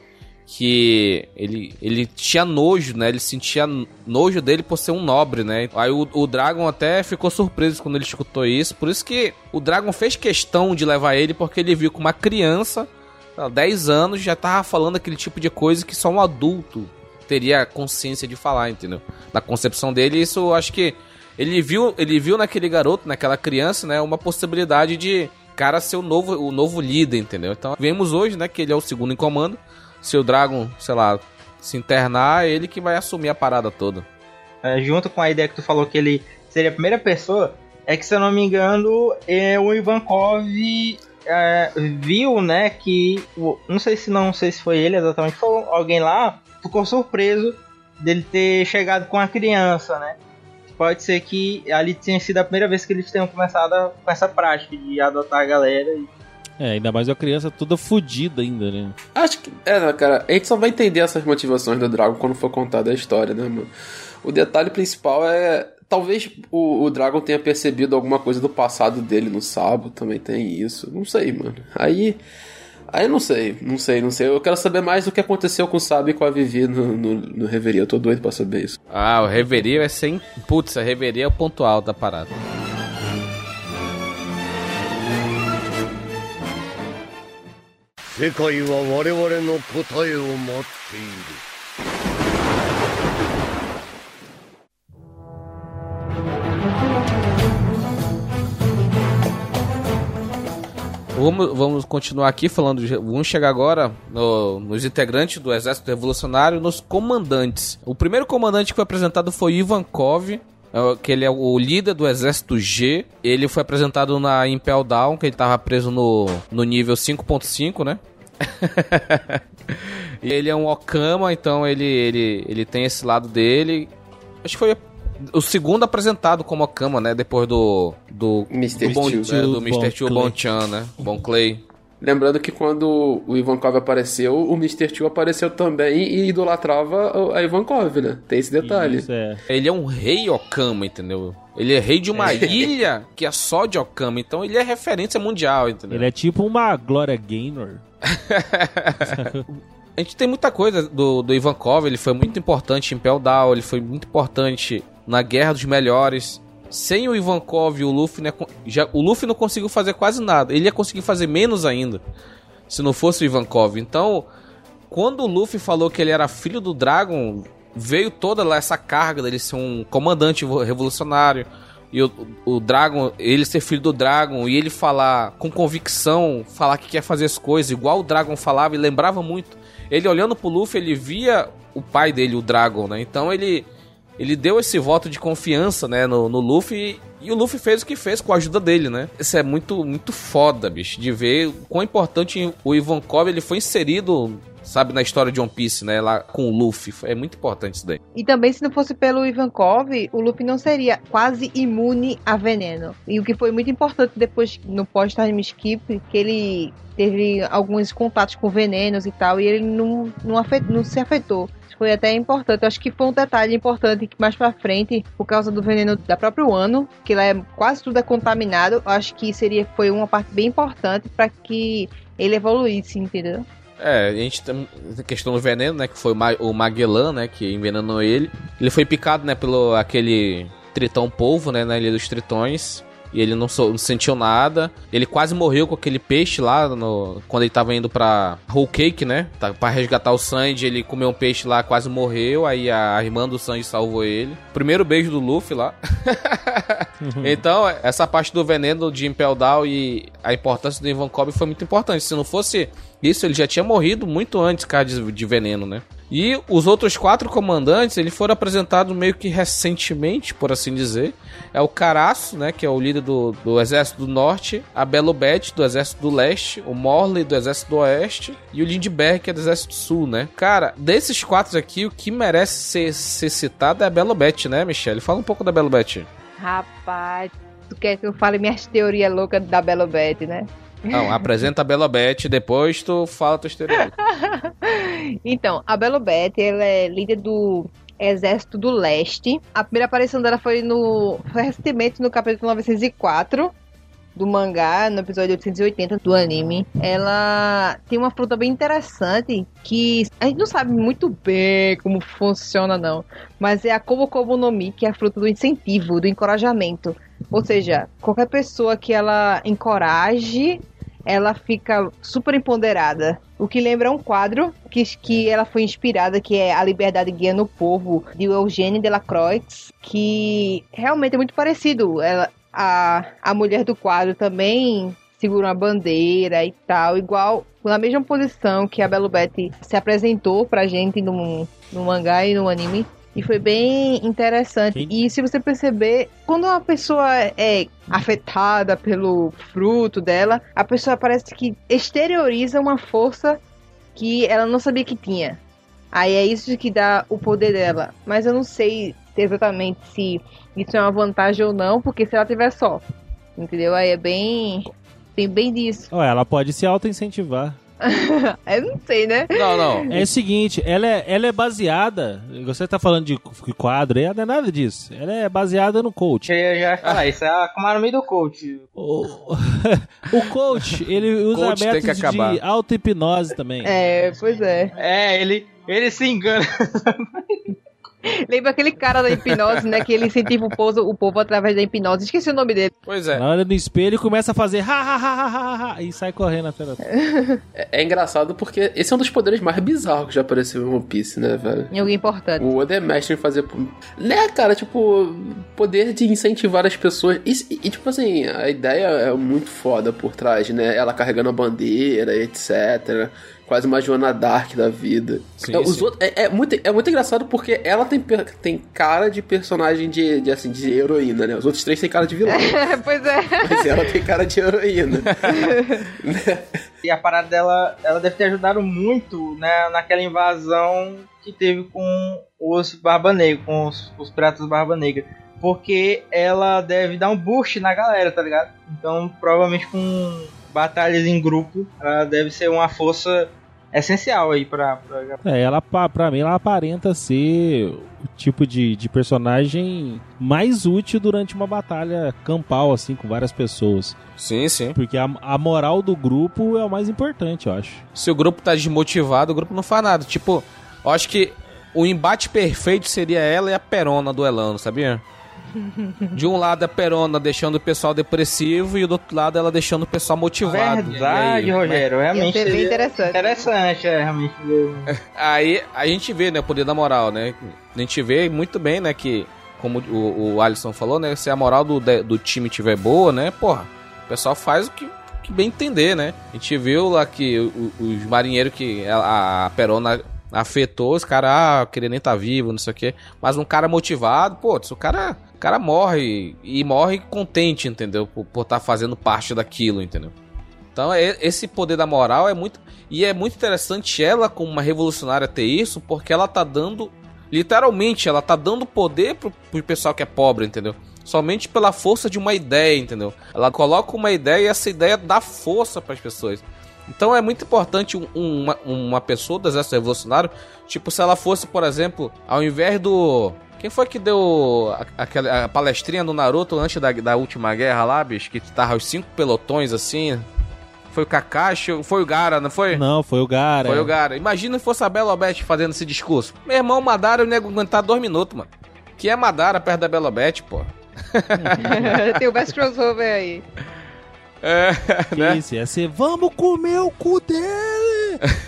Que ele, ele tinha nojo, né? Ele sentia nojo dele por ser um nobre, né? Aí o, o Dragon até ficou surpreso quando ele escutou isso. Por isso que o Dragon fez questão de levar ele, porque ele viu que uma criança, lá, 10 anos, já tava falando aquele tipo de coisa que só um adulto teria consciência de falar, entendeu? Na concepção dele, isso acho que ele viu, ele viu naquele garoto, naquela criança, né, uma possibilidade de cara ser o novo, o novo líder, entendeu? Então, vemos hoje, né, que ele é o segundo em comando. Se o Dragon, sei lá, se internar, é ele que vai assumir a parada toda. É, junto com a ideia que tu falou que ele seria a primeira pessoa, é que se eu não me engano, é, o Ivankov é, viu, né, que não sei se não sei se foi ele exatamente, foi alguém lá, ficou surpreso dele ter chegado com a criança, né? Pode ser que ali tenha sido a primeira vez que eles tenham começado a- com essa prática de adotar a galera. E... É, ainda mais uma criança toda fodida ainda, né? Acho que. É, né, cara, a gente só vai entender essas motivações do Dragon quando for contada a história, né, mano? O detalhe principal é. Talvez o, o Dragon tenha percebido alguma coisa do passado dele no Sabo, também tem isso. Não sei, mano. Aí. Aí eu não sei, não sei, não sei. Eu quero saber mais do que aconteceu com o Sabo e com a Vivi no, no, no Reverie. Eu tô doido pra saber isso. Ah, o Reverie vai ser. em- Putz, a Reverie é o ponto alto da parada. 世界は我々の答えを待っている Vamos, vamos continuar aqui falando. de- Vamos chegar agora no- nos integrantes do Exército Revolucionário, nos comandantes. O primeiro comandante que foi apresentado foi Ivankov, é, que ele é o líder do Exército G. Ele foi apresentado na Impel Down, que ele estava preso no, no nível 5.5, né? E ele é um Okama, então ele, ele, ele tem esse lado dele. Acho que foi o segundo apresentado como Okama, né? Depois do. Do, Mr. do, Bon, Tio. é, do Mr. Bon Tio. Bonchan, né? Bon Clay. Lembrando que quando o Ivankov apareceu, o Mr. Tio apareceu também e idolatrava a Ivankov, né? Tem esse detalhe. Isso, é. Ele é um rei Okama, entendeu? Ele é rei de uma ilha que é só de Okama, então ele é referência mundial, entendeu? Ele é tipo uma Glória Gaynor. A gente tem muita coisa do, do Ivankov, ele foi muito importante em Impel Down, ele foi muito importante na Guerra dos Melhores. Sem o Ivankov e o Luffy, né, já, o Luffy não conseguiu fazer quase nada. Ele ia conseguir fazer menos ainda se não fosse o Ivankov. Então, quando o Luffy falou que ele era filho do Dragon, veio toda lá essa carga dele ser um comandante vo- revolucionário. E o, o Dragon, ele ser filho do Dragon e ele falar com convicção, falar que quer fazer as coisas, igual o Dragon falava e lembrava muito. ele olhando pro Luffy, ele via o pai dele, o Dragon, né? Então ele ele deu esse voto de confiança, né, no, no Luffy e o Luffy fez o que fez com a ajuda dele, né? Isso é muito, muito foda, bicho, de ver o quão importante o Ivankov ele foi inserido sabe, na história de One Piece, né? Lá com o Luffy. É muito importante isso daí. E também, se não fosse pelo Ivankov, o Luffy não seria quase imune a veneno. E o que foi muito importante depois, no pós-time skip, que ele teve alguns contatos com venenos e tal, e ele não, não, afet, não se afetou foi até importante. Eu acho que foi um detalhe importante que mais pra frente, por causa do veneno da própria Wano, que lá é quase tudo é contaminado, eu acho que seria foi uma parte bem importante para que ele evoluísse, entendeu? É, a gente tem a questão do veneno, né? Que foi o Magellan, né? Que envenenou ele. Ele foi picado, né? Pelo aquele tritão polvo, né? Na Ilha dos Tritões. E ele não, so, não, sentiu nada. Ele quase morreu com aquele peixe lá no, quando ele tava indo pra Whole Cake, né? Tá, pra resgatar o Sanji, ele comeu um peixe lá, quase morreu. Aí a, a irmã do Sanji salvou ele. Primeiro beijo do Luffy lá. então, essa parte do veneno de Impel Down e a importância do Ivan Kobe foi muito importante. Se não fosse isso, ele já tinha morrido muito antes, cara, de, de veneno, né? E os outros quatro comandantes, eles foram apresentados meio que recentemente, por assim dizer. É o Caraço, né, que é o líder do, do Exército do Norte, a Belobet, do Exército do Leste, o Morley, do Exército do Oeste, e o Lindbergh, que é do Exército do Sul, né? Cara, desses quatro aqui, o que merece ser, ser citado é a Belobet, né, Michelle? Fala um pouco da Belobet. Rapaz, tu quer que eu fale minhas teorias loucas da Belobet, né? Não, apresenta a Belobete, depois tu fala tua história. então, a Belobete, ela é líder do Exército do Leste. A primeira aparição dela foi no foi recentemente no capítulo 904 do mangá, no episódio 880 do anime. Ela tem uma fruta bem interessante que a gente não sabe muito bem como funciona não, mas é a Kobo Kobo no Mi, que é a fruta do incentivo, do encorajamento. Ou seja, qualquer pessoa que ela encoraje, ela fica super empoderada. O que lembra um quadro que, que ela foi inspirada, que é A Liberdade Guia no Povo, de Eugênie Delacroix, que realmente é muito parecido. Ela, a, a mulher do quadro também segura uma bandeira e tal, igual na mesma posição que a Belo Betty se apresentou pra gente no, no mangá e no anime. E foi bem interessante. Sim. E se você perceber, quando uma pessoa é afetada pelo fruto dela, a pessoa parece que exterioriza uma força que ela não sabia que tinha. Aí é isso que dá o poder dela. Mas eu não sei exatamente se isso é uma vantagem ou não, porque se ela tiver só, entendeu? Aí é bem. Tem bem disso. Ela pode se auto-incentivar. eu não sei, né? Não, não. É o seguinte, ela é, ela é baseada. Você tá falando de quadro aí, não é nada disso. Ela é baseada no coach. Eu já ia falar, isso é como no meio do coach. O, o coach, ele usa coach métodos de auto-hipnose também. É, pois é. É, ele, ele se engana. Lembra aquele cara da hipnose, né? Que ele incentiva o povo, o povo através da hipnose. Esqueci o nome dele. Pois é. Na hora do espelho começa a fazer ha ha ha ha ha, ha e sai correndo até é, é engraçado porque esse é um dos poderes mais bizarros que já apareceu em One Piece, né, velho? Em alguém importante. O Oda é mestre em fazer. Né, cara? Tipo, poder de incentivar as pessoas. E, e, tipo assim, a ideia é muito foda por trás, né? Ela carregando a bandeira, etc quase uma Joana Dark da vida. Sim, então, sim. Outros, é, é, muito, é muito engraçado porque ela tem, tem cara de personagem de, de, assim, de heroína, né? Os outros três têm cara de vilão. pois é. Mas ela tem cara de heroína. e a parada dela, ela deve ter ajudado muito né, naquela invasão que teve com os Barba Negra, com os, os Piratas Barba Negra. Porque ela deve dar um boost na galera, tá ligado? Então, provavelmente com batalhas em grupo, ela deve ser uma força essencial aí pra, pra... É, ela pra mim ela aparenta ser o tipo de, de personagem mais útil durante uma batalha campal, assim, com várias pessoas. Sim, sim. Porque a, a moral do grupo é o mais importante, eu acho. Se o grupo tá desmotivado, o grupo não faz nada. Tipo, eu acho que o embate perfeito seria ela e a Perona duelando, sabia? De um lado a Perona deixando o pessoal depressivo e do outro lado ela deixando o pessoal motivado. Verdade, aí, Rogério. Realmente. bem interessante. Interessante, é, realmente. Aí a gente vê, né, o poder da moral, né? A gente vê muito bem, né, que, como o, o Alisson falou, né, se a moral do, do time tiver boa, né, porra, o pessoal faz o que que bem entender, né? A gente viu lá que os marinheiros que a, a Perona afetou, os caras, ah, queria nem estar vivo, não sei o quê. Mas um cara motivado, pô, se o cara, o cara morre e morre contente, entendeu? Por estar fazendo parte daquilo, entendeu? Então, é- esse poder da moral é muito. E é muito interessante ela, como uma revolucionária, ter isso, porque ela tá dando. Literalmente, ela tá dando poder pro, pro pessoal que é pobre, entendeu? Somente pela força de uma ideia, entendeu? Ela coloca uma ideia e essa ideia dá força pras pessoas. Então é muito importante um- uma, uma pessoa do exército revolucionário, tipo, se ela fosse, por exemplo, ao invés do. Quem foi que deu a- aquela a palestrinha do Naruto antes da, da última guerra lá, bicho? Que tava os cinco pelotões assim. Foi o Kakashi, foi o Gara, não foi? Não, foi o Gara. Foi o Gara. Imagina se fosse a Belobete fazendo esse discurso. Meu irmão, Madara, eu nego aguentar dois minutos, mano. Que é Madara perto da Belobete, pô. Tem o best crossover aí. É, Que né? isso? Ia ser, vamos comer o cu dele!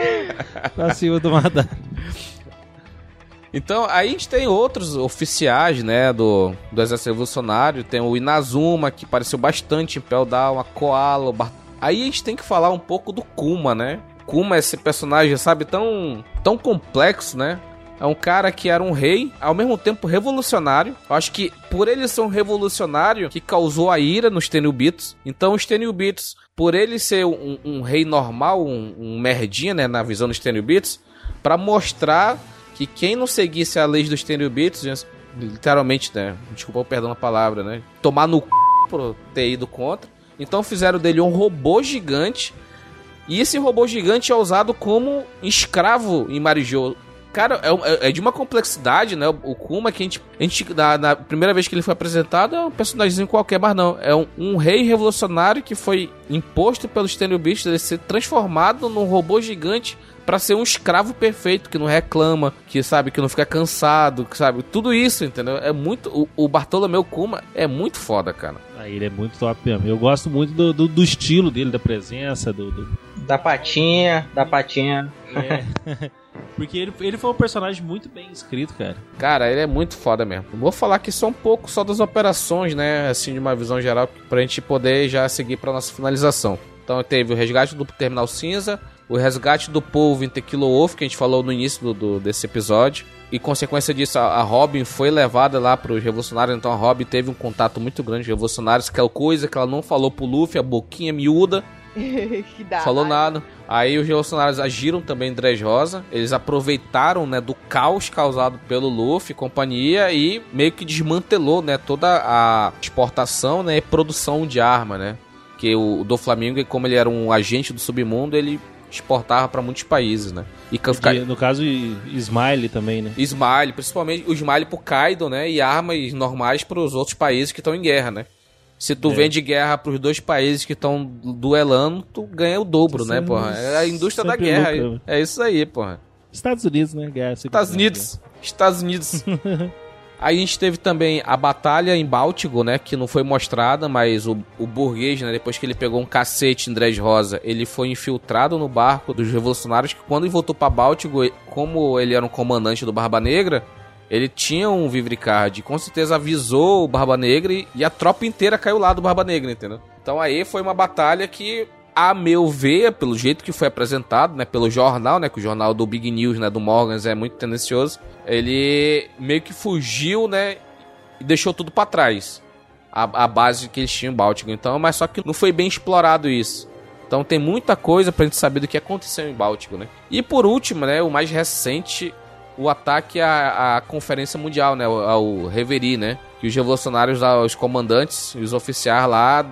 Aí, pra cima do Madara. Então, aí a gente tem outros oficiais, né, do, do Exército Revolucionário. Tem o Inazuma, que apareceu bastante em Pell Down, a Koala. Aí a gente tem que falar um pouco do Kuma, né? Kuma é esse personagem, sabe, tão, tão complexo, né? É um cara que era um rei, ao mesmo tempo revolucionário. Eu acho que por ele ser um revolucionário que causou a ira nos Tenubitos. Então os Tenubitos, por ele ser um, um rei normal, um, um merdinha, né, na visão dos Tenubitos, pra mostrar que quem não seguisse a lei dos Tenubitos, literalmente, né, desculpa o perdão a palavra, né, tomar no c... por ter ido contra. Então fizeram dele um robô gigante. E esse robô gigante é usado como escravo em Marijô. Cara, é, é- de uma complexidade, né? O Kuma, que a gente. A gente na, na primeira vez que ele foi apresentado, é um personagem qualquer, mas não. É um, um rei revolucionário que foi imposto pelos Tenubitos de ser transformado num robô gigante pra ser um escravo perfeito, que não reclama, que sabe, que não fica cansado, que sabe, tudo isso, entendeu? É muito. O, o Bartolomeu Kuma é muito foda, cara. Aí ele é muito top mesmo. Eu gosto muito do, do, do estilo dele, da presença, do. do- Da patinha, da patinha. É. Porque ele, ele foi um personagem muito bem escrito, cara. Cara, ele é muito foda mesmo. Vou falar aqui só um pouco só das operações, né? Assim, de uma visão geral, pra gente poder já seguir pra nossa finalização. Então teve o resgate do Terminal Cinza, o resgate do povo em Tequila Wolf, que a gente falou no início do, do- desse episódio. E consequência disso, a, a Robin foi levada lá pros revolucionários. Então a Robin teve um contato muito grande com os revolucionários, que é coisa que ela não falou pro Luffy, a boquinha miúda. que dá. Falou nada. Aí os revolucionários agiram também em Dressrosa. Eles aproveitaram, né, do caos causado pelo Luffy e companhia e meio que desmantelou, né, toda a exportação, né, e produção de arma, né? Que o do Flamengo, como ele era um agente do submundo, ele exportava para muitos países, né? E no caso, Smiley também, né? Smile, principalmente o Smile pro Kaido, né? E armas normais para os outros países que estão em guerra, né? Se tu É. vende guerra pros dois países que estão duelando, tu ganha o dobro, né, porra? É a indústria da guerra. lucra. É isso aí, porra. Estados Unidos, né? Guerra, Estados Unidos. Estados Unidos. Aí a gente teve também a batalha em Báltico, né? Que não foi mostrada, mas o, o burguês, né? Depois que ele pegou um cacete em Dressrosa, ele foi infiltrado no barco dos revolucionários. Que quando ele voltou pra Báltico, como ele era um comandante do Barba Negra, ele tinha um Vivricard. Com certeza avisou o Barba Negra e, e a tropa inteira caiu lá do Barba Negra, entendeu? Então aí foi uma batalha que a meu ver, pelo jeito que foi apresentado, né, pelo jornal, né, que o jornal do Big News, né, do Morgans é muito tendencioso, ele meio que fugiu, né, e deixou tudo pra trás. A, a base que eles tinham em Báltico. Então, mas só que não foi bem explorado isso. Então tem muita coisa pra gente saber do que aconteceu em Báltico, né? E por último, né, o mais recente, o ataque à, à Conferência Mundial, né, ao, ao Reverie, né? Que os revolucionários, os comandantes e os oficiais lá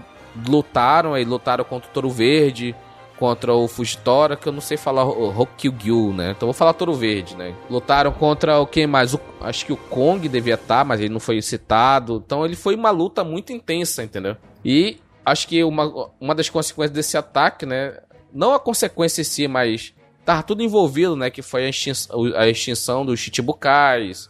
lutaram, aí lutaram contra o Toro Verde, contra o Fujitora, que eu não sei falar o Hokyugyu, né? Então vou falar Toro Verde, né? Lutaram contra o quem mais? O- acho que o Kong devia estar, mas ele não foi citado. Então ele foi uma luta muito intensa, entendeu? E acho que uma, uma das consequências desse ataque, né? Não a consequência em si, mas tava tudo envolvido, né? Que foi a extinção, a extinção dos Chichibukais.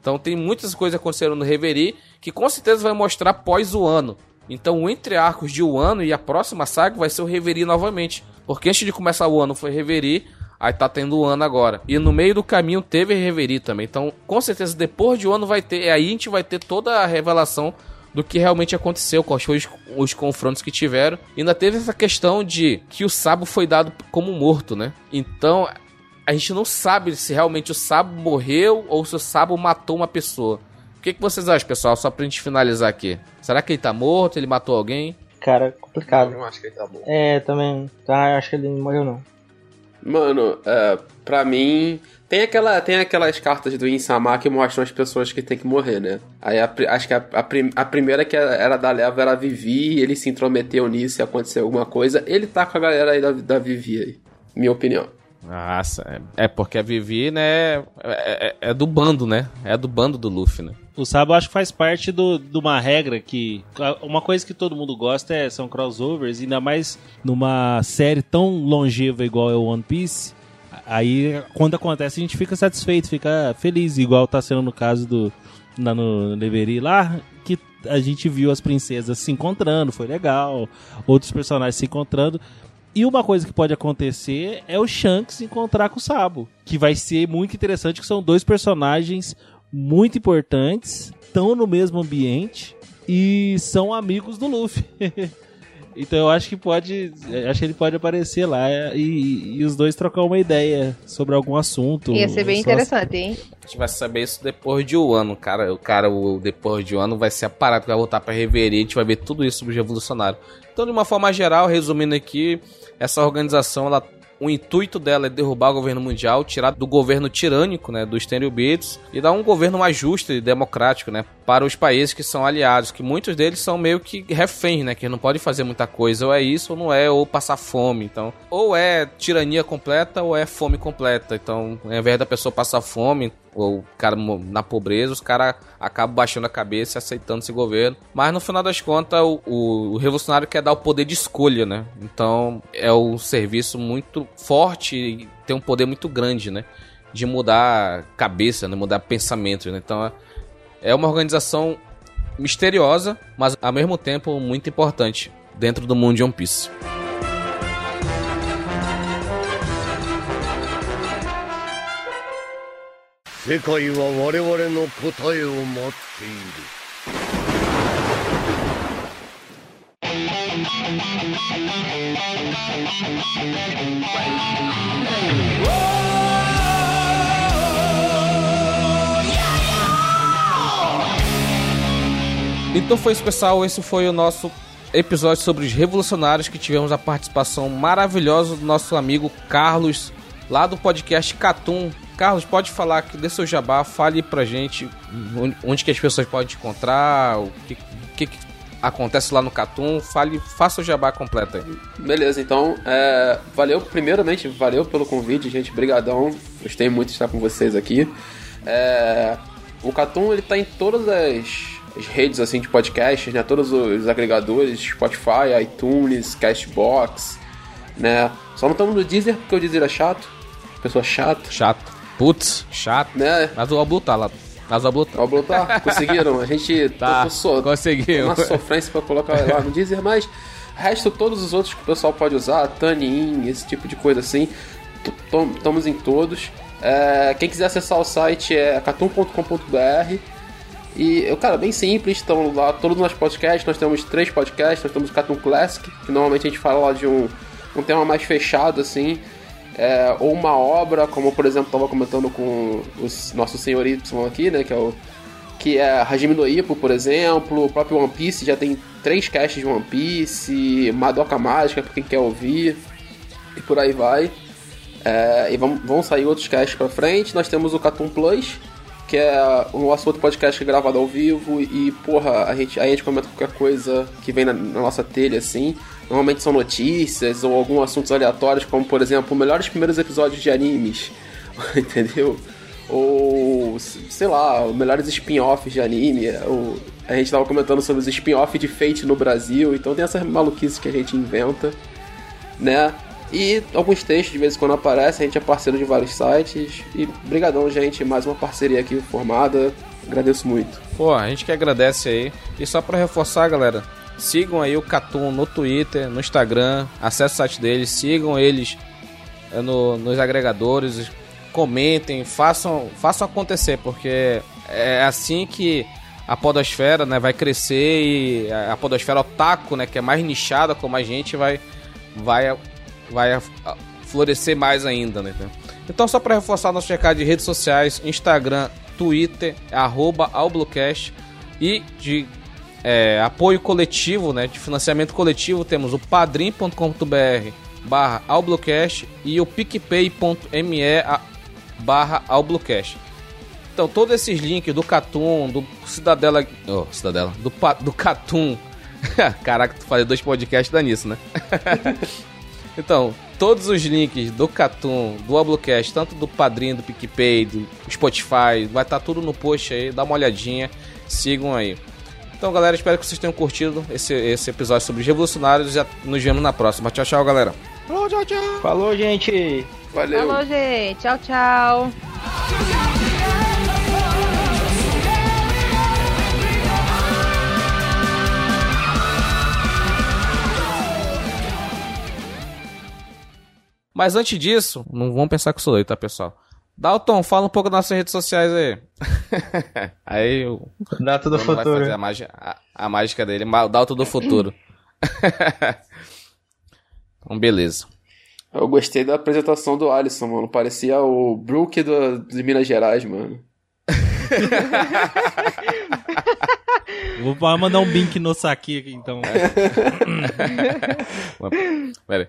Então tem muitas coisas acontecendo no Reverie que com certeza vai mostrar pós o ano. Então, o entre arcos de um ano e a próxima saga vai ser o Reverie novamente. Porque antes de começar o ano foi Reverie, aí tá tendo o ano agora. E no meio do caminho teve Reverie também. Então, com certeza, depois de ano vai ter. Aí a gente vai ter toda a revelação do que realmente aconteceu, quais foram os, os confrontos que tiveram. E ainda teve essa questão de que o Sabo foi dado como morto, né? Então a gente não sabe se realmente o Sabo morreu ou se o Sabo matou uma pessoa. O que, que vocês acham, pessoal? Só pra gente finalizar aqui. Será que ele tá morto? Ele matou alguém? Cara, complicado. Eu não acho que ele tá bom. É, também. Tá, acho que ele não morreu, não. Mano, é, pra mim. Tem, aquela, tem aquelas cartas do Insama que mostram as pessoas que tem que morrer, né? Aí a acho que a, a, prim- a primeira que era da leva era a Vivi, ele se intrometeu nisso e aconteceu alguma coisa. Ele tá com a galera aí da, da Vivi aí. Minha opinião. Nossa, é, é porque a Vivi, né, é, é- é do bando, né? É do bando do Luffy, né? O Sabo acho que faz parte do- de uma regra que. Uma coisa que todo mundo gosta é, são crossovers, ainda mais numa série tão longeva igual é o One Piece. Aí, quando acontece, a gente fica satisfeito, fica feliz, igual tá sendo no caso do. Na, no Leveri lá, que a gente viu as princesas se encontrando, foi legal. Outros personagens se encontrando. E uma coisa que pode acontecer é o Shanks encontrar com o Sabo. Que vai ser muito interessante, que são dois personagens muito importantes, estão no mesmo ambiente e são amigos do Luffy. então eu acho que pode. Acho que ele pode aparecer lá e, e os dois trocar uma ideia sobre algum assunto. Ia ser bem interessante, hein? A gente vai saber isso depois de um ano, cara. O cara, o depois de um ano, vai ser a parada que vai voltar pra reverir. A gente vai ver tudo isso sobre o revolucionário. Então, de uma forma geral, resumindo aqui, essa organização, ela, o intuito dela é derrubar o governo mundial, tirar do governo tirânico, né, dos Tenryubitos, e dar um governo mais justo e democrático, né, para os países que são aliados, que muitos deles são meio que reféns, né, que não podem fazer muita coisa, ou é isso ou não é, ou passar fome, então, ou é tirania completa ou é fome completa, então, ao invés da pessoa passar fome, o cara na pobreza, os caras acabam baixando a cabeça e aceitando esse governo. Mas no final das contas, o, o- o revolucionário quer dar o poder de escolha, né? Então é um serviço muito forte e tem um poder muito grande, né? De mudar cabeça, né? mudar pensamentos, né? Então é- é uma organização misteriosa, mas ao mesmo tempo muito importante dentro do mundo de One Piece. 世界は我々の答えを待っている Então foi isso, pessoal. Esse foi o nosso episódio sobre os revolucionários que tivemos a participação maravilhosa do nosso amigo Carlos, lá do podcast Catum. Carlos, pode falar que dê seu jabá, fale pra gente onde, que as pessoas podem te encontrar, o que, que, que acontece lá no Catum. Fale, faça o jabá completo aí. Beleza, então, é, valeu, primeiramente, valeu pelo convite, gente, brigadão, gostei muito de estar com vocês aqui. É, o Catum, ele tá em todas as, as redes, assim, de podcasts, né, todos os agregadores, Spotify, iTunes, Castbox, né, só não estamos no Deezer, porque o Deezer é chato, pessoa chata, Chato. Putz, chato. né, Mas o Oblu tá lá. Mas o Oblu tá. Ó, Bruno, tá, conseguiram, a gente Tá, tô, tô so- conseguiu. uma sofrência pra colocar lá no Deezer, mas resto todos os outros que o pessoal pode usar, Tanin, esse tipo de coisa assim, estamos em todos. É, quem quiser acessar o site é catum.com.br e, cara, bem simples, estão lá todos os nossos podcasts, nós temos três podcasts, nós temos o Catum Classic, que normalmente a gente fala lá de um, um tema mais fechado, assim, é, ou uma obra, como por exemplo, estava comentando com o nosso senhor Y aqui, né, que é o que é Hajime no Ippo, por exemplo, o próprio One Piece já tem três casts de One Piece, Madoka Mágica pra quem quer ouvir, e por aí vai. É, e vão, vão sair outros casts pra frente. Nós temos o Catum Plus, que é o nosso outro podcast gravado ao vivo, e porra, a gente, a gente comenta qualquer coisa que vem na, na nossa telha assim. Normalmente são notícias ou alguns assuntos aleatórios, como por exemplo, melhores primeiros episódios de animes, entendeu? ou sei lá, melhores spin-offs de anime. Ou, a gente tava comentando sobre os spin-offs de Fate no Brasil, então tem essas maluquices que a gente inventa, né? E alguns textos de vez em quando aparecem, a gente é parceiro de vários sites. E brigadão, gente, mais uma parceria aqui formada. Agradeço muito. Pô, a gente que agradece aí. E só pra reforçar, galera, sigam aí o Catum no Twitter, no Instagram, acesse o site deles, sigam eles é, no- nos agregadores, comentem, façam, façam acontecer, porque é assim que a podosfera, né, vai crescer e a podosfera otaku, né, que é mais nichada como a gente, vai vai vai florescer mais ainda, né? Então só para reforçar nosso recado de redes sociais, Instagram, Twitter, arroba e de é, apoio coletivo, né, de financiamento coletivo, temos o padrim.com.br barra Alblocast e o picpay.me barra Alblocast. Então, todos esses links do Catum, do Cidadela. Oh, Cidadela. Do, do Catum. Caraca, tu falei dois podcasts dá nisso, né? então, todos os links do Catum, do Ablocast, tanto do Padrinho, do PicPay, do Spotify, vai estar tá tudo no post aí, dá uma olhadinha, sigam aí. Então, galera, espero que vocês tenham curtido esse, esse episódio sobre os revolucionários. Já nos vemos na próxima. Tchau, tchau, galera. Falou, tchau, tchau. Falou, gente. Valeu. Falou, gente. Tchau, tchau. Mas antes disso, não vamos pensar que eu sou doido, tá, pessoal? Dalton, fala um pouco das nossas redes sociais aí. aí o. Dalton do futuro. a, mágica, a, a, mágica dele. O Dalton do futuro. então, beleza. Eu gostei da apresentação do Alisson, mano. Parecia o Brook do, de Minas Gerais, mano. Vou mandar um link no saque aqui, então. Pera aí.